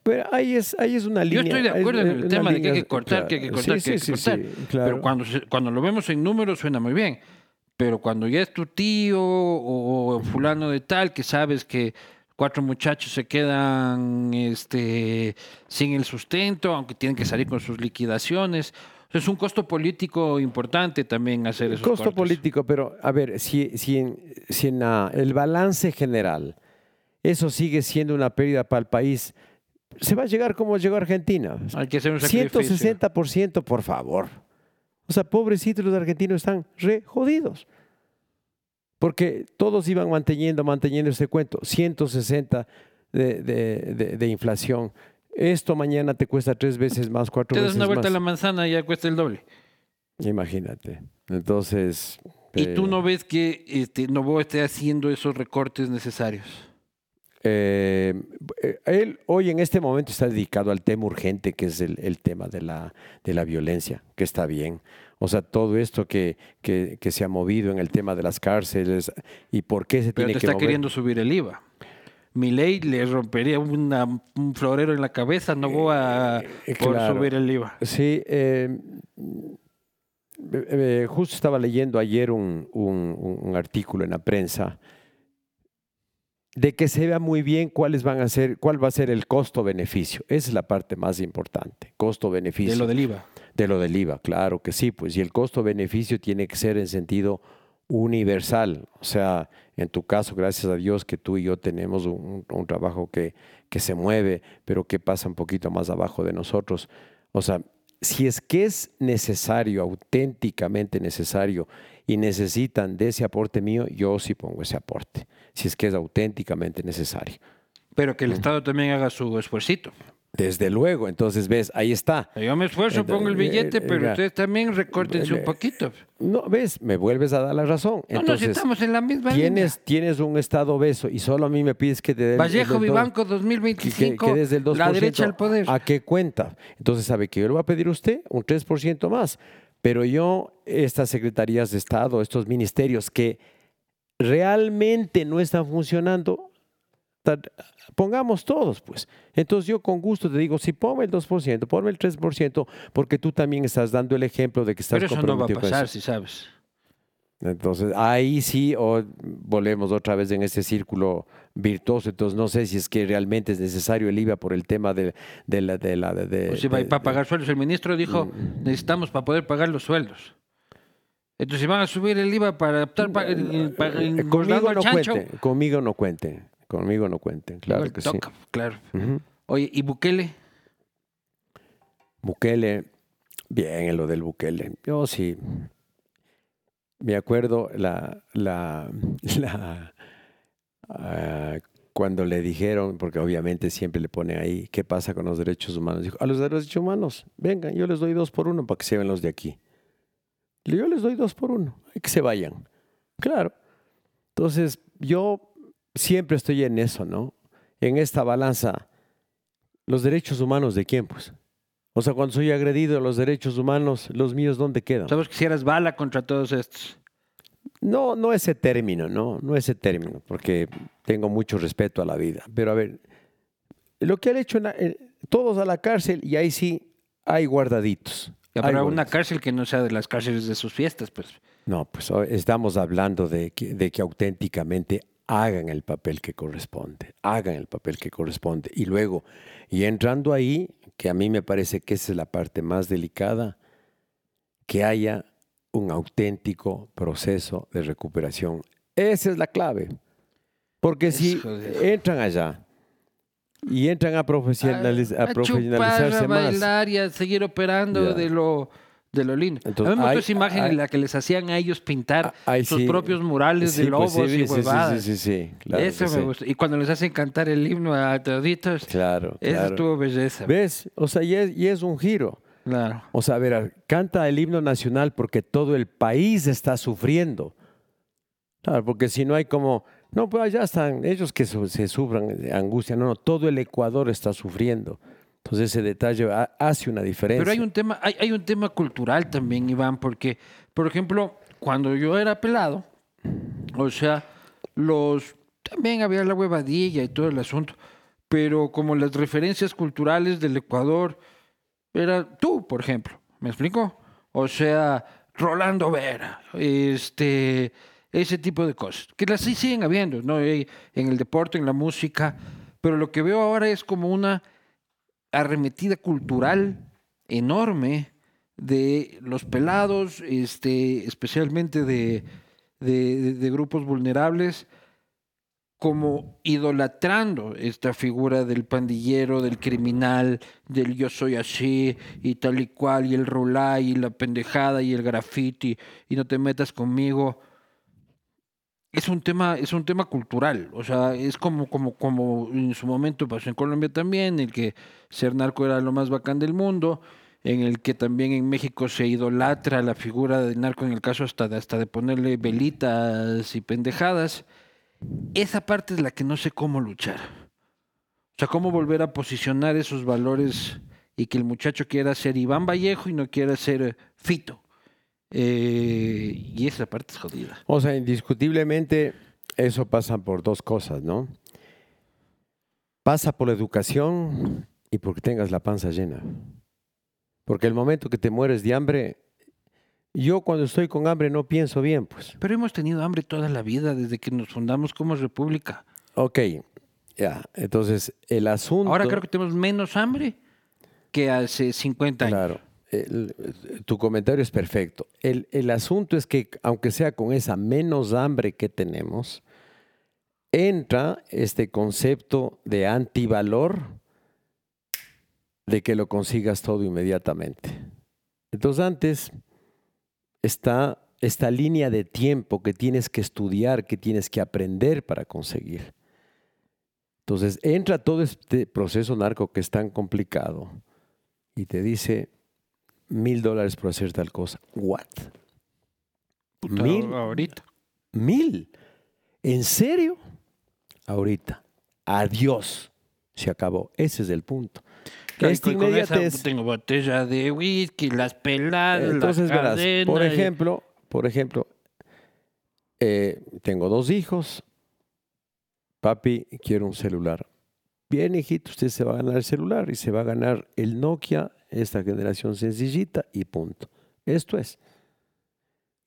Pero ahí es, ahí es una línea. Yo estoy de acuerdo en el tema de que hay que cortar, que hay que cortar, que hay que cortar. Pero cuando, cuando lo vemos en números suena muy bien. Pero cuando ya es tu tío o fulano de tal, que sabes que cuatro muchachos se quedan este, sin el sustento, aunque tienen que salir con sus liquidaciones, Es un costo político importante también hacer esos Costo cortes. político, pero a ver, si, si en, si en la- el balance general eso sigue siendo una pérdida para el país, se va a llegar como llegó Argentina. Hay que hacer un sacrificio. 160%, por favor. O sea, pobrecitos los argentinos están re jodidos. Porque todos iban manteniendo, manteniendo ese cuento. 160 de, de- de- de inflación. Esto mañana te cuesta tres veces más, cuatro Te das veces una vuelta más. a la manzana y ya cuesta el doble. Imagínate. Entonces. Y tú eh, no ves que este, Novoa esté haciendo esos recortes necesarios. Eh, eh, él hoy en este momento está dedicado al tema urgente, que es el, el tema de la, de la violencia, que está bien. O sea, todo esto que, que, que se ha movido en el tema de las cárceles y por qué se Pero tiene te que está mover. queriendo subir el IVA. Mi ley le rompería una- un florero en la cabeza a Novoa Eh, por claro. subir el IVA. Sí, eh, eh, justo estaba leyendo ayer un- un artículo en la prensa de que se vea muy bien cuáles van a ser, cuál va a ser el costo-beneficio. Esa es la parte más importante, costo-beneficio. De lo del IVA. De lo del IVA, claro que sí, pues y el costo-beneficio tiene que ser en sentido universal. O sea, en tu caso, gracias a Dios que tú y yo tenemos un, un trabajo que, que se mueve, pero que pasa un poquito más abajo de nosotros. O sea, si es que es necesario, auténticamente necesario, y necesitan de ese aporte mío, yo sí pongo ese aporte, si es que es auténticamente necesario. Pero que el Estado también haga su esfuercito. Desde luego, entonces ves, ahí está. Yo me esfuerzo, Entonces, pongo el billete, eh, pero eh, ustedes también recórtense un eh, poquito. No, ves, me vuelves a dar la razón. No, Entonces, estamos en la misma tienes, tienes un estado obeso y solo a mí me pides que te dé el- Vallejo el Vivanco que, 2025, que des del 2%. la derecha al poder. ¿A qué cuenta? Entonces, ¿sabe que yo le voy a pedir a usted un 3% más? Pero yo, estas secretarías de Estado, estos ministerios que realmente no están funcionando, pongamos todos, pues. Entonces yo con gusto te digo, si ponme el 2%, ponme el 3%, porque tú también estás dando el ejemplo de que estás Pero eso no va a pasar, si sabes. Entonces, ahí sí, o volvemos otra vez en ese círculo virtuoso. Entonces, no sé si es que realmente es necesario el IVA por el tema de, de la... De, la- de- O si va a ir de- para pagar sueldos. El ministro dijo, Mm. necesitamos para poder pagar los sueldos. Entonces, si van a subir el IVA para optar para, para conmigo no chancho, cuenten, conmigo no cuenten, conmigo no cuenten, claro que sí. claro. Oye, ¿y Bukele? Bukele, bien en lo del Bukele. Yo sí. Me acuerdo la, la, la, ah, cuando le dijeron, porque obviamente siempre le ponen ahí, ¿qué pasa con los derechos humanos? Dijo, a los derechos humanos, vengan, yo les doy dos por uno para que se vayan los de aquí. Yo les doy dos por uno, hay que se vayan. Claro. Entonces, yo siempre estoy en eso, ¿no? En esta balanza, los derechos humanos de quién, pues. O sea, cuando soy agredido a los derechos humanos, los míos, ¿dónde quedan? Sabes que si eras bala contra todos estos. No, no ese término, no, no ese término, porque tengo mucho respeto a la vida. Pero a ver, lo que han hecho, la- eh, todos a la cárcel y ahí sí hay guardaditos. Ya, Hay Pero una guardaditos. cárcel que no sea de las cárceles de sus fiestas, pues. No, pues hoy estamos hablando de que, de que auténticamente hagan el papel que corresponde, hagan el papel que corresponde. Y luego, y entrando ahí, que a mí me parece que esa es la parte más delicada, que haya un auténtico proceso de recuperación. Esa es la clave. Porque si Eso entran allá y entran a, profesionaliz- a a chupar, a profesionalizarse más, bailar y a seguir operando de lo de lo lindo. Entonces, a mí me gustó hay- esa imagen hay- en la que les hacían a ellos pintar Ah, sus sí. propios murales Sí, de pues lobos sí, y huevadas. sí, sí, claro Eso me gustó. Y cuando les hacen cantar el himno a toditos, Claro, eso claro. estuvo belleza. ¿Ves? O sea, y es, y es un giro. Claro. O sea, a ver, canta el himno nacional porque todo el país está sufriendo. Claro, porque si no hay como, no, pues allá están, ellos que su- se sufran de angustia, no, no, todo el Ecuador está sufriendo. Entonces ese detalle ha- hace una diferencia. Pero hay un tema, hay, hay un tema cultural también, Iván, porque, por ejemplo, cuando yo era pelado, o sea, los también había la huevadilla y todo el asunto, pero como las referencias culturales del Ecuador era tú, por ejemplo, ¿me explico? O sea, Rolando Vera, este, ese tipo de cosas, que las sí siguen habiendo, ¿no? En el deporte, en la música, pero lo que veo ahora es como una arremetida cultural enorme de los pelados, este, especialmente de, de, grupos vulnerables, como idolatrando esta figura del pandillero, del criminal, del yo soy así y tal y cual, y el rulay y la pendejada y el graffiti y no te metas conmigo. Es un tema, es un tema cultural, o sea, es como, como, como en su momento pasó en Colombia también, el que ser narco era lo más bacán del mundo, en el que también en México se idolatra la figura del narco, en el caso hasta de, hasta de ponerle velitas y pendejadas esa parte es la que no sé cómo luchar. O sea, cómo volver a posicionar esos valores y que el muchacho quiera ser Iván Vallejo y no quiera ser Fito. Eh, y esa parte es jodida. O sea, indiscutiblemente eso pasa por dos cosas, ¿no? Pasa por la educación y porque tengas la panza llena. Porque el momento que te mueres de hambre, yo cuando estoy con hambre no pienso bien, pues. Pero hemos tenido hambre toda la vida desde que nos fundamos como república. Ok, ya. Entonces, el asunto... Ahora creo que tenemos menos hambre que hace 50 años. Claro. Tu comentario es perfecto. El, el asunto es que, aunque sea con esa menos hambre que tenemos, entra este concepto de antivalor de que lo consigas todo inmediatamente. Entonces antes está esta línea de tiempo que tienes que estudiar, que tienes que aprender para conseguir. Entonces entra todo este proceso narco que es tan complicado y te dice mil dólares por hacer tal cosa. ¿What? mil. Ahorita. Mil. ¿En serio? Ahorita. Adiós. Se acabó. Ese es el punto. Tengo botella de whisky, las peladas, Entonces, verás, por ejemplo, por ejemplo, eh, tengo dos hijos. Papi, quiero un celular. Bien, hijito, usted se va a ganar el celular y se va a ganar el Nokia, esta generación sencillita y punto. Esto es.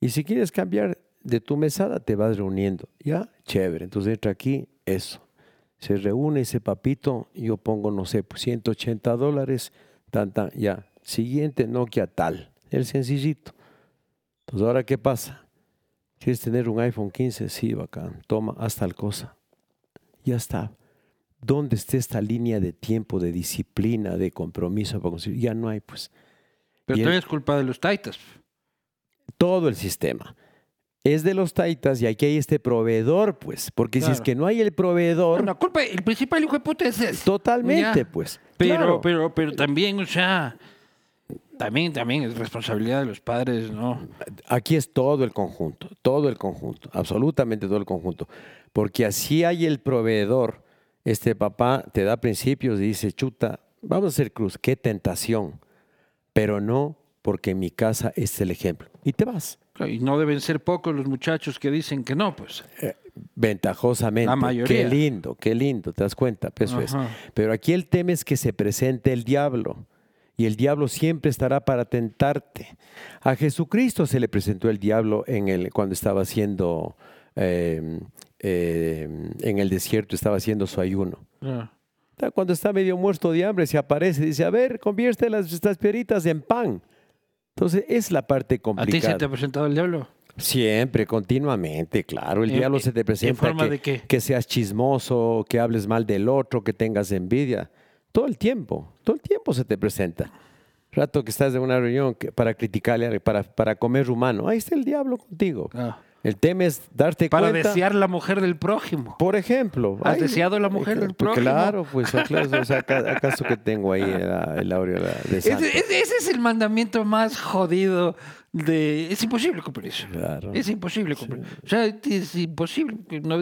Y si quieres cambiar de tu mesada, te vas reuniendo. Ya, chévere. Entonces entra aquí eso se reúne ese papito, yo pongo, no sé, 180 pues, dólares, tan, ya. Siguiente Nokia tal, el sencillito. Entonces, ¿ahora qué pasa? ¿Quieres tener un iPhone 15? Sí, bacán. Toma, haz tal cosa. Ya está. ¿Dónde está esta línea de tiempo, de disciplina, de compromiso para conseguir? Ya no hay, pues. Pero también es culpa de los taitas. Todo el sistema es de los taitas y aquí hay este proveedor, pues. Porque si es que no hay el proveedor. la culpa, el principal hijo de puta es él. Totalmente, pues. Pero, pero, pero también, o sea, también, también es responsabilidad de los padres, ¿no? Aquí es todo el conjunto, todo el conjunto, absolutamente todo el conjunto. Porque así hay el proveedor. Este papá te da principios y dice, chuta, vamos a hacer cruz, qué tentación. Pero no porque mi casa es el ejemplo. Y te vas. Y no deben ser pocos los muchachos que dicen que no, pues. Eh, ventajosamente. La mayoría. Qué lindo, qué lindo, te das cuenta, pues, eso es. Pero aquí el tema es que se presente el diablo. Y el diablo siempre estará para tentarte. A Jesucristo se le presentó el diablo en el, cuando estaba haciendo em, em, en el desierto, estaba haciendo su ayuno. Cuando está medio muerto de hambre, se aparece y dice, a ver, convierte las, estas piedritas en pan. Entonces, es la parte complicada. ¿A ti se te ha presentado el diablo? Siempre, continuamente, claro. El diablo se te presenta forma que, de qué? que seas chismoso, que hables mal del otro, que tengas envidia. Todo el tiempo, todo el tiempo se te presenta. Rato que estás en una reunión para criticarle, para, para comer humano, ahí está el diablo contigo. Ah. El tema es darte cuenta. Para desear la mujer del prójimo. Por ejemplo. ¿Has deseado la mujer del prójimo? Claro, pues, claro, o sea, ¿acaso que tengo ahí el aureola de ese, ese es el mandamiento más jodido de... Es imposible cumplir eso. Es imposible cumplir. O sea, es imposible. No,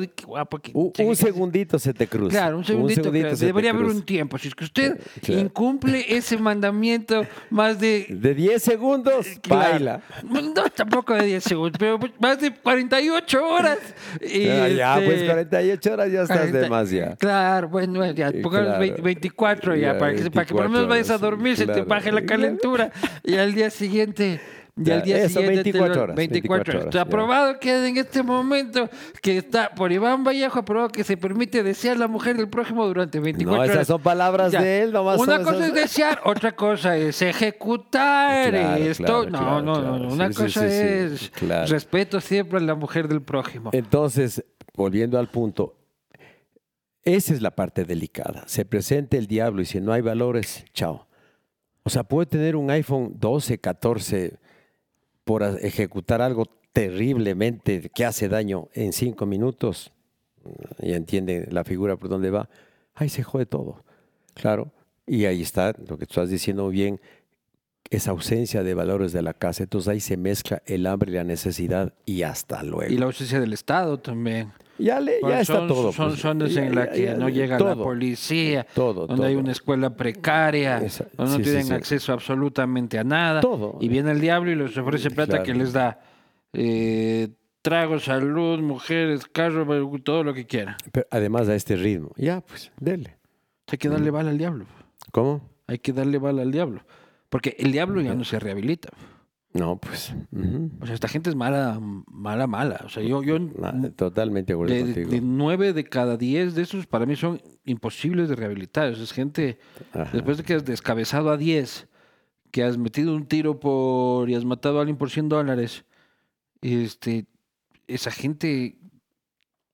un, segundito se te cruza. Claro, un segundito. Debería haber un tiempo. Si es que usted incumple ese mandamiento más de... De 10 segundos, baila. No, tampoco de 10 segundos, pero más de 48 horas. Y ya, pues 48 este, horas ya estás de más ya. Claro, bueno, ya, pongamos 24 ya, para, que, para que por lo menos vayas a dormir, se te baje la calentura y al día siguiente Y al día Eso, siguiente te 24 lo- horas. 24 horas. Está ya. aprobado que en este momento que está por Iván Vallejo aprobado que se permite desear la mujer del prójimo durante 24 No, horas. esas son palabras Ya. de él, nomás Una cosa esas- es desear, otra cosa es ejecutar Claro, esto. claro, no, claro, no, no. Una Sí, cosa sí, sí, es respeto siempre a la mujer del prójimo. Entonces, volviendo al punto, esa es la parte delicada. Se presenta el diablo y si no hay valores, chao. O sea, puede tener un iPhone 12, 14 por ejecutar algo terriblemente que hace daño en cinco minutos. Y entiende la figura por dónde va. Ahí se jode todo. Claro. Y ahí está lo que tú estás diciendo bien, esa ausencia de valores de la casa. Entonces ahí se mezcla el hambre y la necesidad y hasta luego. Y la ausencia del Estado también. Ya, le, ya Bueno, está son, todo. Son pues. zonas Ya, en las que ya, no llega la policía, Todo, donde hay una escuela precaria, Esa- donde sí, no tienen sí. acceso absolutamente a nada. Todo. Y viene el diablo y les ofrece plata Claro. que les da eh, trago, salud, mujeres, carro, todo lo que quiera. Pero además a este ritmo. Ya, pues, dele. Hay que darle bala al diablo. ¿Cómo? Hay que darle bala al diablo. Porque el diablo ya no se rehabilita. No, pues. O sea, esta gente es mala, mala, mala. O sea, yo, yo totalmente de contigo. de nueve de cada diez de esos para mí son imposibles de rehabilitar. O sea, es gente, Ajá. después de que has descabezado a 10, que has metido un tiro por y has matado a alguien por 100 dólares, este, esa gente,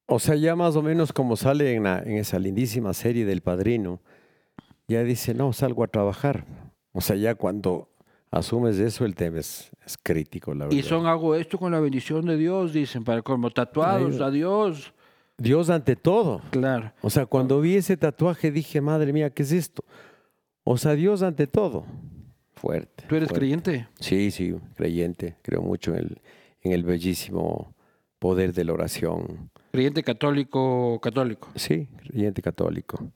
O sea, ya más o menos como sale en, la- en esa lindísima serie del padrino, ya dice, no, salgo a trabajar. O sea, ya cuando asumes eso, el tema es, es crítico, la verdad. y son hago esto con la bendición de Dios, dicen, para como tatuados, Ahí- adiós. Dios ante todo. Claro. O sea, cuando vi ese tatuaje dije, madre mía, ¿qué es esto? O sea, Dios ante todo. Fuerte. ¿Tú eres fuerte. creyente? Sí, sí, creyente. Creo mucho en el, en el bellísimo poder de la oración. Creyente católico, católico. Sí, creyente católico.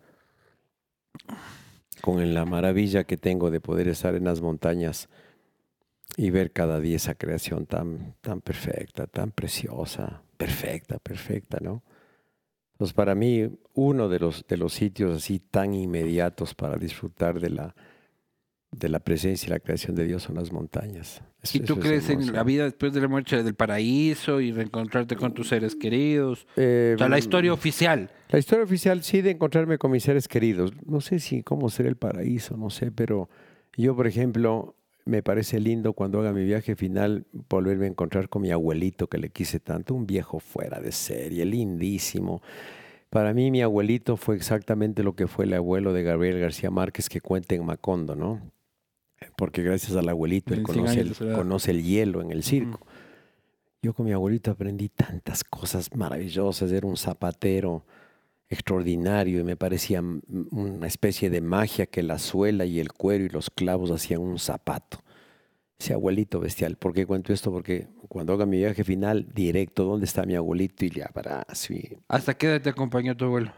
Con la maravilla que tengo de poder estar en las montañas y ver cada día esa creación tan, tan perfecta, tan preciosa, perfecta, perfecta, ¿no? Entonces, para mí, uno de los, de los sitios así tan inmediatos para disfrutar de la, de la presencia y la creación de Dios son las montañas. ¿Y tú crees en la vida después de la muerte del paraíso y reencontrarte con tus seres queridos? Eh, O sea, la historia oficial. La historia oficial sí de encontrarme con mis seres queridos. No sé si cómo será el paraíso, no sé, pero yo, por ejemplo, me parece lindo cuando haga mi viaje final volverme a encontrar con mi abuelito que le quise tanto, un viejo fuera de serie, lindísimo. Para mí mi abuelito fue exactamente lo que fue el abuelo de Gabriel García Márquez que cuenta en Macondo, ¿no? Porque gracias al abuelito él En 100 conoce el, conoce hielo en el circo. Yo con mi abuelito aprendí tantas cosas maravillosas, era un zapatero extraordinario y me parecía una especie de magia que la suela y el cuero y los clavos hacían un zapato. Ese abuelito bestial. ¿Por qué cuento esto? Porque cuando haga mi viaje final, directo, ¿dónde está mi abuelito? Y le abrazo. y- ¿Hasta qué edad te acompañó tu abuelo?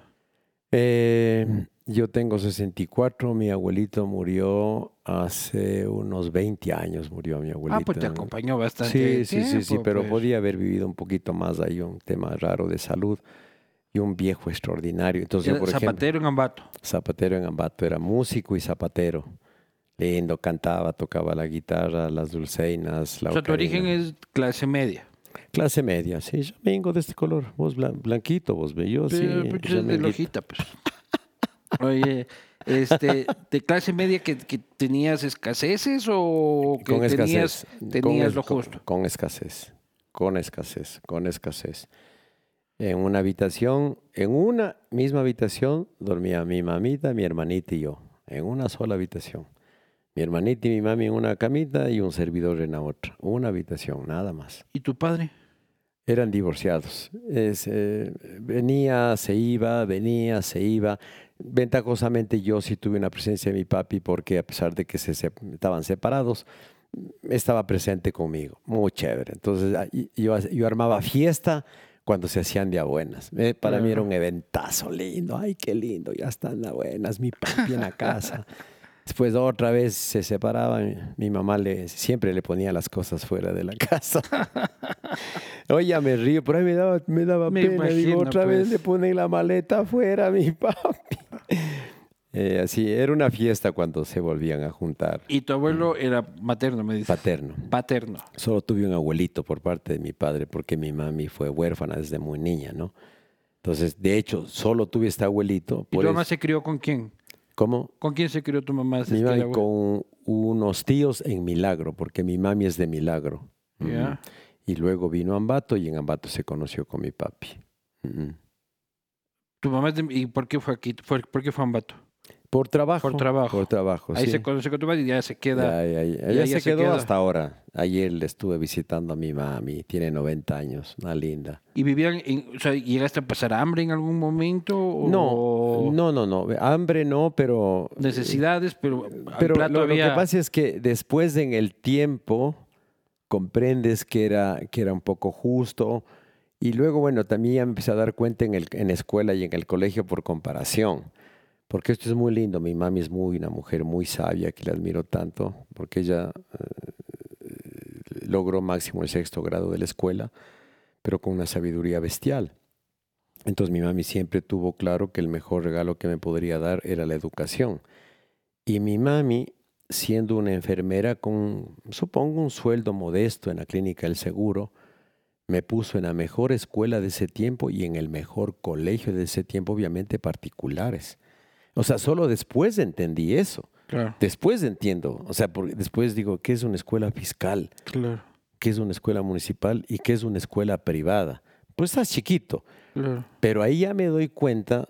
Eh, yo tengo 64, mi abuelito murió hace unos 20 años, murió mi abuelito. Ah, pues te acompañó Sí, bastante sí, sí, sí, tiempo, pero pues. podía haber vivido un poquito más ahí, un tema raro de salud y un viejo extraordinario. Entonces, yo, Era por ejemplo, Zapatero en Ambato. zapatero en Ambato, era músico y zapatero. Lindo, cantaba, tocaba la guitarra, las dulceinas, la O sea, tu origen es clase media. Clase media, sí, yo vengo de este color. Vos blan- blanquito, vos bello, sí. Pero, pues, yo es de lojita, pues. Oye, este, de clase media que, que tenías escaseces o que con tenías, escasez. con tenías es- lo con- justo. Con, escasez. Con escasez. Con escasez. En una habitación, en una misma habitación, dormía mi mamita, mi hermanita y yo. En una sola habitación. Mi hermanita y mi mami en una camita y un servidor en la otra. Una habitación, nada más. ¿Y tu padre? Eran divorciados. Es, eh, venía, se iba, venía, se iba. Ventajosamente yo sí tuve una presencia de mi papi porque a pesar de que se, sep- estaban separados, estaba presente conmigo. Muy chévere. Entonces ah, yo, yo armaba fiesta cuando se hacían de buenas. Eh, para mí era un eventazo lindo. Ay, qué lindo, ya están a buenas, mi papi en la casa. Después otra vez se separaban, mi mamá le, siempre le ponía las cosas fuera de la casa. Oye, ya me río, por ahí me daba, me daba Me pena. Digo, otra vez pues. le ponen la maleta afuera a mi papi. Eh, así, era una fiesta cuando se volvían a juntar. Y tu abuelo era materno, me dices. Paterno. Paterno. Solo tuve un abuelito por parte de mi padre porque mi mami fue huérfana desde muy niña, ¿no? Entonces, de hecho, solo tuve este abuelito. ¿Y por tu mamá eso- se crió con quién? ¿Cómo? ¿Con quién se crió tu mamá? Mi mami con unos tíos en Milagro, porque mi mami es de Milagro. Ujú. Y luego vino a Ambato y en Ambato se conoció con mi papi. Ujú. ¿Tu mamá es de- ¿Y por qué fue aquí? ¿Por, por qué fue a Ambato? Por trabajo. Por trabajo. Por trabajo, Ahí sí. se conoce con tu madre y ya se queda. Ya, ya, ya. ya- Ella ya se se quedó queda. hasta ahora. Ayer le estuve visitando a mi mami. Tiene 90 años. Una linda. ¿Y vivían, en, o sea, llegaste a pasar hambre en algún momento? No, o no, no, no. Hambre no, pero... Necesidades, pero, Pero plato lo, lo que pasa es que después en el tiempo comprendes que era, que era un poco justo. Y luego, bueno, también ya me empecé a dar cuenta en, el, en la escuela y en el colegio por comparación. Porque esto es muy lindo. Mi mami es muy una mujer muy sabia que la admiro tanto, porque ella eh, logró máximo el sexto grado de la escuela, pero con una sabiduría bestial. Entonces mi mami siempre tuvo claro que el mejor regalo que me podría dar era la educación. Y mi mami, siendo una enfermera con, supongo, un sueldo modesto en la clínica del seguro, me puso en la mejor escuela de ese tiempo y en el mejor colegio de ese tiempo, obviamente particulares. O sea, solo después entendí eso. Claro, Después entiendo. O sea, porque después digo, ¿qué es una escuela fiscal? claro, ¿Qué es una escuela municipal? ¿Y qué es una escuela privada? Pues estás chiquito. claro. Pero ahí ya me doy cuenta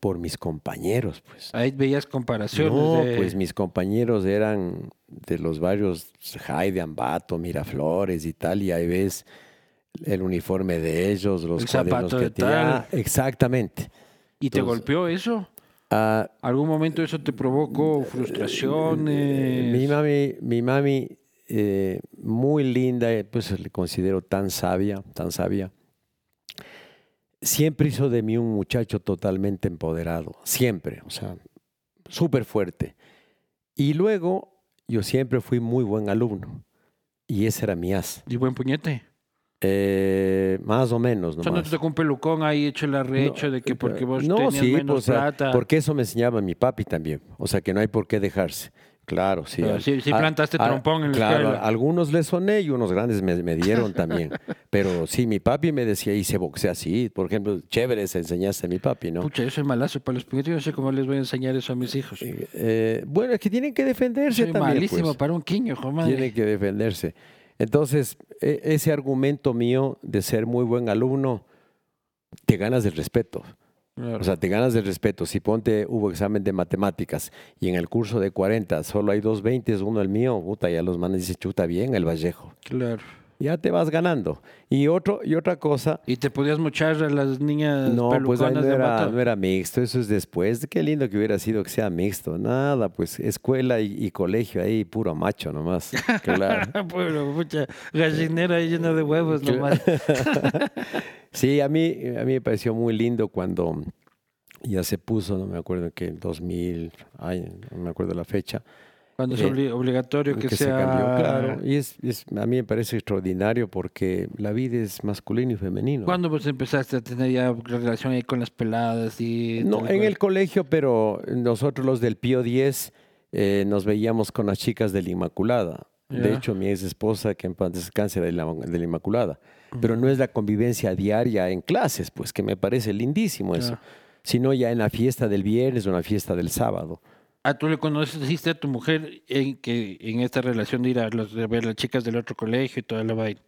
por mis compañeros, pues. Ahí veías comparaciones No, de... pues mis compañeros eran de los barrios Jai de Ambato, Miraflores y tal, y ahí ves el uniforme de ellos, los El cuadernos que tenían. Exactamente. ¿Y te golpeó eso? Ah, ¿Algún momento eso te provocó frustraciones? mi mami, mi mami eh, muy linda, eh, pues le considero tan sabia, tan sabia. Siempre hizo de mí un muchacho totalmente empoderado, siempre, o sea, súper fuerte. Y luego yo siempre fui muy buen alumno y ese era mi as. ¿Y buen puñete? Eh, más o menos, O sea, no te tocó un pelucón ahí hecho el arrecho de que porque vos no, tenías sí, menos pues, plata. porque eso me enseñaba mi papi también. O sea, que no hay por qué dejarse. Claro, sí. Al- sí- sí a- plantaste a- trompón en la Claro, a algunos les soné y unos grandes me, me dieron también. Pero sí, mi papi me decía, y se boxea así. Por ejemplo, chévere se enseñaste a mi papi, ¿no? Pucha, yo soy malazo para los puñetes. Yo no sé cómo les voy a enseñar eso a mis hijos. Eh, bueno, es que tienen que defenderse Soy también. malísimo pues. para un quiño. Tienen que defenderse. Entonces, e- ese argumento mío de ser muy buen alumno, te ganas del respeto. Claro. O sea, te ganas del respeto. Si ponte, hubo examen de matemáticas y en el curso de 40 solo hay dos 20, uno el mío, puta, ya los manes dicen, chuta bien el Vallejo. claro. Ya te vas ganando. Y, otro, y otra cosa, ¿Y te podías mochar a las niñas no, pues ahí no de era, no era mixto, eso es después. Qué lindo que hubiera sido que sea mixto. Nada, pues escuela y, y colegio ahí, puro macho nomás. Claro. Mucha gallinera ahí llena de huevos nomás. Sí, a mí, a mí me pareció muy lindo cuando ya se puso, no me acuerdo que en 2000, ay, no me acuerdo la fecha, Cuando es Eh, obli- obligatorio que, que, se sea... cambió, claro. Y es, es- a mí me parece extraordinario porque la vida es masculino y femenino. ¿Cuándo vos empezaste a tener ya relación ahí con las peladas y No, en cual? el colegio, pero nosotros los del Pío 10 eh, nos veíamos con las chicas de la Inmaculada. De hecho, mi ex esposa, que en paz descanse, de la, de la Inmaculada. Pero no es la convivencia diaria en clases, pues que me parece lindísimo eso. Sino ya en la fiesta del viernes o en la fiesta del sábado. Ah, tú le conociste a tu mujer en que en esta relación de ir a, los, de ver las chicas del otro colegio y toda la vaina.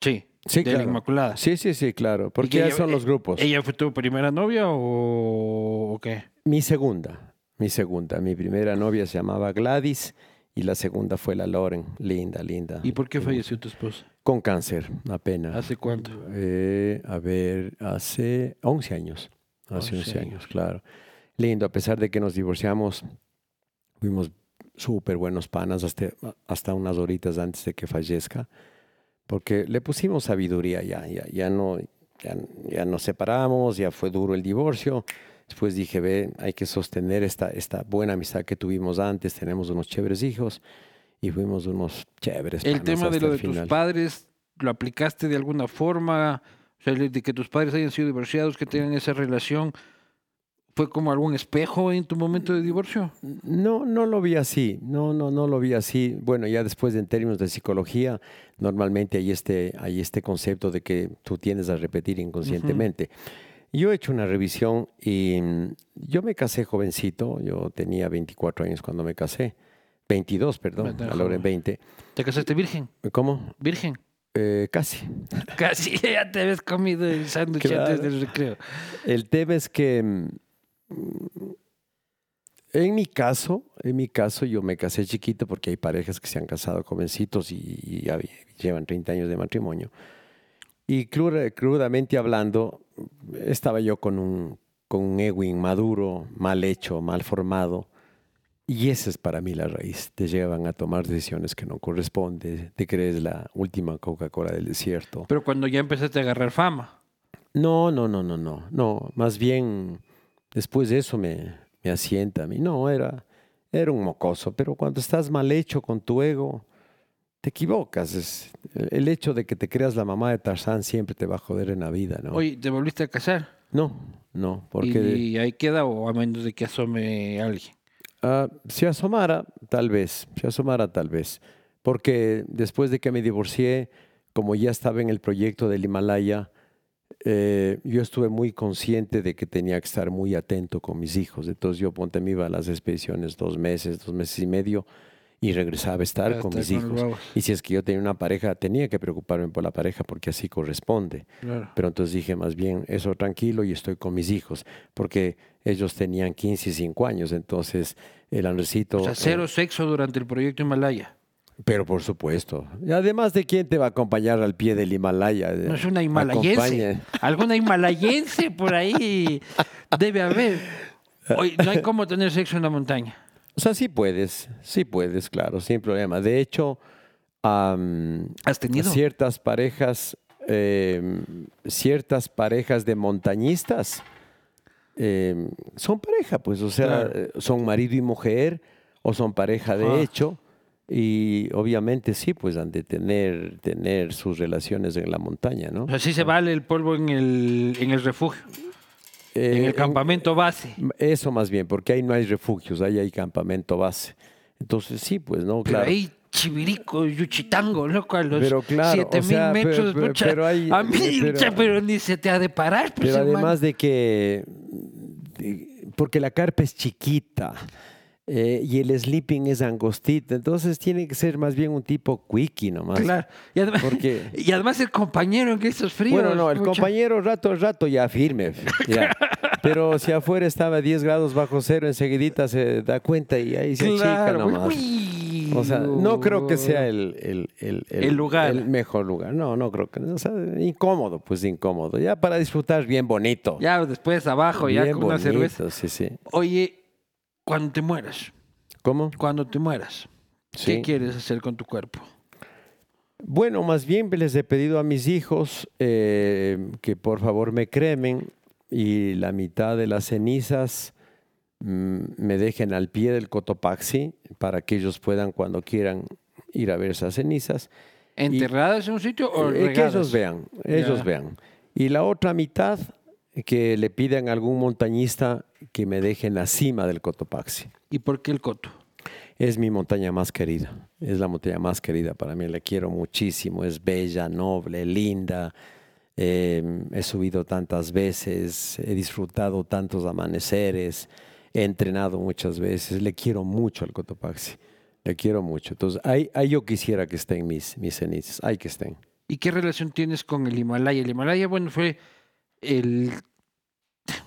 Sí, Sí, de la claro. Inmaculada. Sí, sí, sí, claro. ¿Y Porque que ya son los grupos. ¿Ella fue tu primera novia o, o qué? Mi segunda, mi segunda. Mi primera novia se llamaba Gladys y la segunda fue la Loren. Linda, linda. ¿Y por qué falleció tu esposa? Con cáncer, apenas. ¿Hace cuánto? Eh, a ver, hace 11 años. Hace 11 11 años, claro. Lindo, a pesar de que nos divorciamos, fuimos súper buenos panas hasta, hasta unas horitas antes de que fallezca, porque le pusimos sabiduría ya, ya, ya no, ya, ya nos separamos, ya fue duro el divorcio. Después dije, ve, hay que sostener esta, esta buena amistad que tuvimos antes, tenemos unos chéveres hijos y fuimos unos chéveres El tema de lo de tus padres, ¿lo aplicaste de alguna forma? O sea, de que tus padres hayan sido divorciados, que tengan esa relación, ¿Fue como algún espejo en tu momento de divorcio? No, no lo vi así. No, no, no lo vi así. Bueno, ya después en términos de psicología, normalmente hay este, hay este concepto de que tú tienes a repetir inconscientemente. Yo he hecho una revisión y mm, yo me casé jovencito. Yo tenía 24 años cuando me casé. 22, perdón, a la hora de joven. 20. ¿Te casaste virgen? ¿Cómo? Virgen. Eh, casi. Casi ya te habías comido el sándwich antes del recreo. El tema es que mm, en mi caso, en mi caso yo me casé chiquito porque hay parejas que se han casado jovencitos y, y ya llevan 30 años de matrimonio. Y cruda- crudamente hablando, estaba yo con un, con un ego inmaduro, mal hecho, mal formado. Y esa es para mí la raíz. Te llevan a tomar decisiones que no corresponden. Te crees la última Coca-Cola del desierto. Pero cuando ya empezaste a agarrar fama. No, no, no, no, no, no. Más bien, después de eso me, me asienta a mí. No, era, era un mocoso, pero cuando estás mal hecho con tu ego, te equivocas. Es- el hecho de que te creas la mamá de Tarzán siempre te va a joder en la vida, ¿no? Oye, ¿te volviste a casar? No, no, porque Y ahí queda o a menos de que asome alguien. ah, si asomara, tal vez, si asomara, tal vez. Porque después de que me divorcié, como ya estaba en el proyecto del Himalaya, eh, yo estuve muy consciente de que tenía que estar muy atento con mis hijos. Entonces yo ponte me iba a las expediciones dos meses, dos meses y medio y regresaba a estar con mis con hijos. Y si es que yo tenía una pareja, tenía que preocuparme por la pareja porque así corresponde. Claro. Pero entonces dije más bien, eso tranquilo y estoy con mis hijos, porque ellos tenían 15 y 5 años, entonces el Andresito... O sea, eh, cero sexo durante el proyecto Himalaya. Pero por supuesto. Y además de quién te va a acompañar al pie del Himalaya. No es una himalayense. Acompaña- Alguna himalayense por ahí debe haber. Oye, no hay cómo tener sexo en la montaña. O sea, sí puedes, sí puedes, claro, sin problema. De hecho, am, ¿Has tenido? ciertas parejas, eh, ciertas parejas de montañistas eh, son pareja, pues, o sea, Claro. eh, son marido y mujer o son pareja de Ah. hecho. Y obviamente sí, pues han de tener, tener sus relaciones en la montaña, ¿no? O sea, sí se vale el polvo en el, en el refugio, en Eh, el campamento base. Eso más bien, porque ahí no hay refugios, ahí hay campamento base. Entonces sí, pues, ¿no? Pero claro. ahí Chivirico, Yuchitango, loco, a los Pero claro, siete o mil sea, pero- metros, pero- pero hay- a mí, pero- pucha, pero ni se te ha de parar, pues, Pero además de que, de- porque la carpa es chiquita eh, y el sleeping es angostito, entonces tiene que ser más bien un tipo quickie nomás. Claro. Y además, Porque- y además el compañero en estos fríos. Bueno, no, el compañero rato a rato ya firme. ya. Pero si afuera estaba a 10 grados bajo cero, enseguidita se da cuenta y ahí se Claro, nomás. uy, O sea, no creo que sea el, el, el- El lugar. el mejor lugar. No, no creo que. O sea, incómodo, pues incómodo. Ya para disfrutar bien bonito. Ya después abajo, ya con una bonito, cerveza. Sí, sí. Oye, cuando te mueras, ¿Cómo? cuando te mueras, ¿qué quieres hacer con tu cuerpo? Bueno, más bien les he pedido a mis hijos eh, que por favor me cremen y la mitad de las cenizas mm, me dejen al pie del Cotopaxi para que ellos puedan cuando quieran ir a ver esas cenizas. ¿Enterradas en un sitio o Eh, que ellos vean, ellos Ya. vean. Y la otra mitad que le pidan a algún montañista que me deje en la cima del Cotopaxi. ¿Y por qué el coto? Es mi montaña más querida, es la montaña más querida para mí, la quiero muchísimo, es bella, noble, linda, eh, he subido tantas veces, he disfrutado tantos amaneceres, he entrenado muchas veces, le quiero mucho al Cotopaxi, le quiero mucho. Entonces, ahí, ahí yo quisiera que estén mis, mis cenizas, ahí que estén. ¿Y qué relación tienes con el Himalaya? El Himalaya, bueno, fue el,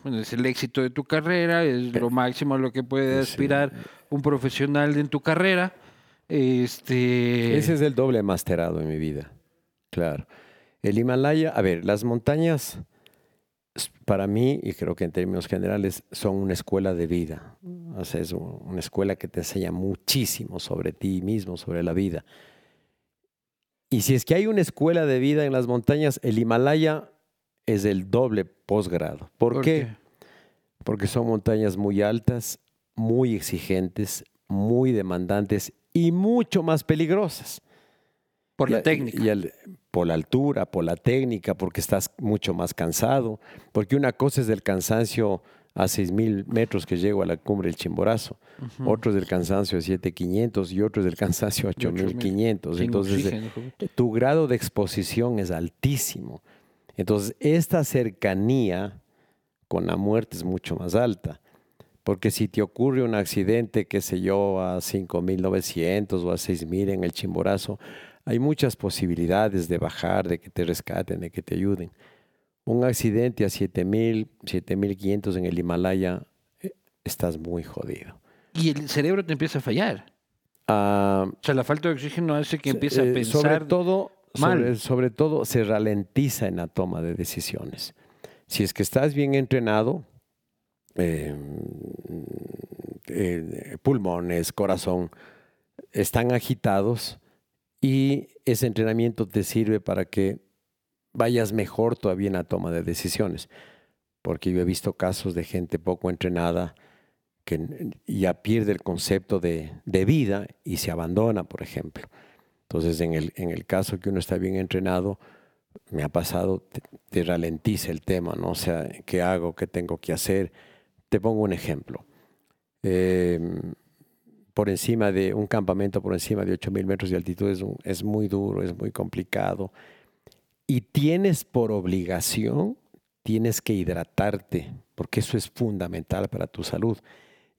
bueno, es el éxito de tu carrera, es lo máximo a lo que puede Sí. aspirar un profesional en tu carrera. Este, Ese es el doble masterado en mi vida, claro. El Himalaya, a ver, las montañas para mí, y creo que en términos generales, son una escuela de vida. O sea, es un- una escuela que te enseña muchísimo sobre ti mismo, sobre la vida. Y si es que hay una escuela de vida en las montañas, el Himalaya es el doble posgrado. ¿Por, qué? Porque son montañas muy altas, muy exigentes, muy demandantes y mucho más peligrosas. Por Y la técnica. y por la altura, por la técnica, porque estás mucho más cansado. Porque una cosa es el cansancio a 6.000 metros que llego a la cumbre del Chimborazo. Ujú. Otros del cansancio a 7.500 y otros del cansancio a Y 8.500. Sin Entonces, joven. tu grado de exposición es altísimo. Entonces, esta cercanía con la muerte es mucho más alta. Porque si te ocurre un accidente, qué sé yo, a 5.900 o a 6.000 en el Chimborazo, hay muchas posibilidades de bajar, de que te rescaten, de que te ayuden. Un accidente a 7.000, 7.500 en el Himalaya, eh, estás muy jodido. Y el cerebro te empieza a fallar. Ah, O sea, la falta de oxígeno hace que empiece a Eh, pensar. Sobre todo, sobre, todo, se ralentiza en la toma de decisiones. Si es que estás bien entrenado, eh, eh, pulmones, corazón, están agitados y ese entrenamiento te sirve para que vayas mejor todavía en la toma de decisiones. Porque yo he visto casos de gente poco entrenada que ya pierde el concepto de, de vida y se abandona, por ejemplo. Entonces, en el, en el caso que uno está bien entrenado, me ha pasado, te, te ralentiza el tema, ¿no? O sea, ¿qué hago? ¿Qué tengo que hacer? Te pongo un ejemplo. Eh, por encima de un campamento, por encima de 8.000 metros de altitud, es, un- es muy duro, es muy complicado. Y tienes por obligación, tienes que hidratarte, porque eso es fundamental para tu salud.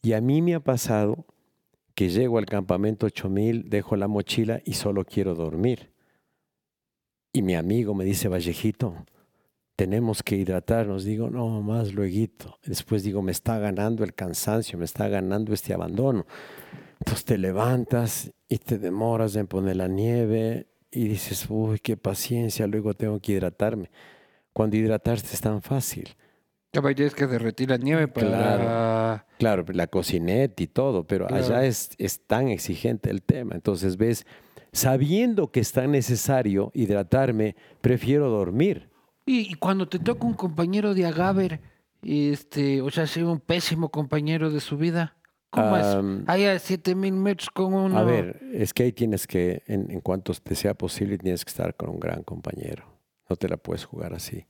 Y a mí me ha pasado que llego al campamento 8000, dejo la mochila y solo quiero dormir. Y mi amigo me dice, Vallejito, tenemos que hidratarnos. Digo, no, más luego. Después digo, me está ganando el cansancio, me está ganando este abandono. Entonces te levantas y te demoras en poner la nieve y dices, uy, qué paciencia, luego tengo que hidratarme. Cuando hidratarse es tan fácil. Capaz tienes que derretir la nieve para. Claro. Claro, la cocineta y todo, pero Claro. allá es, es tan exigente el tema. Entonces ves, sabiendo que es tan necesario hidratarme, prefiero dormir. Y, y cuando te toca un compañero de Agaver, este, o sea, un pésimo compañero de su vida, ¿cómo es? Ahí a 7000 metros con uno. A ver, es que ahí tienes que, en, en cuanto te sea posible, tienes que estar con un gran compañero. No te la puedes jugar así.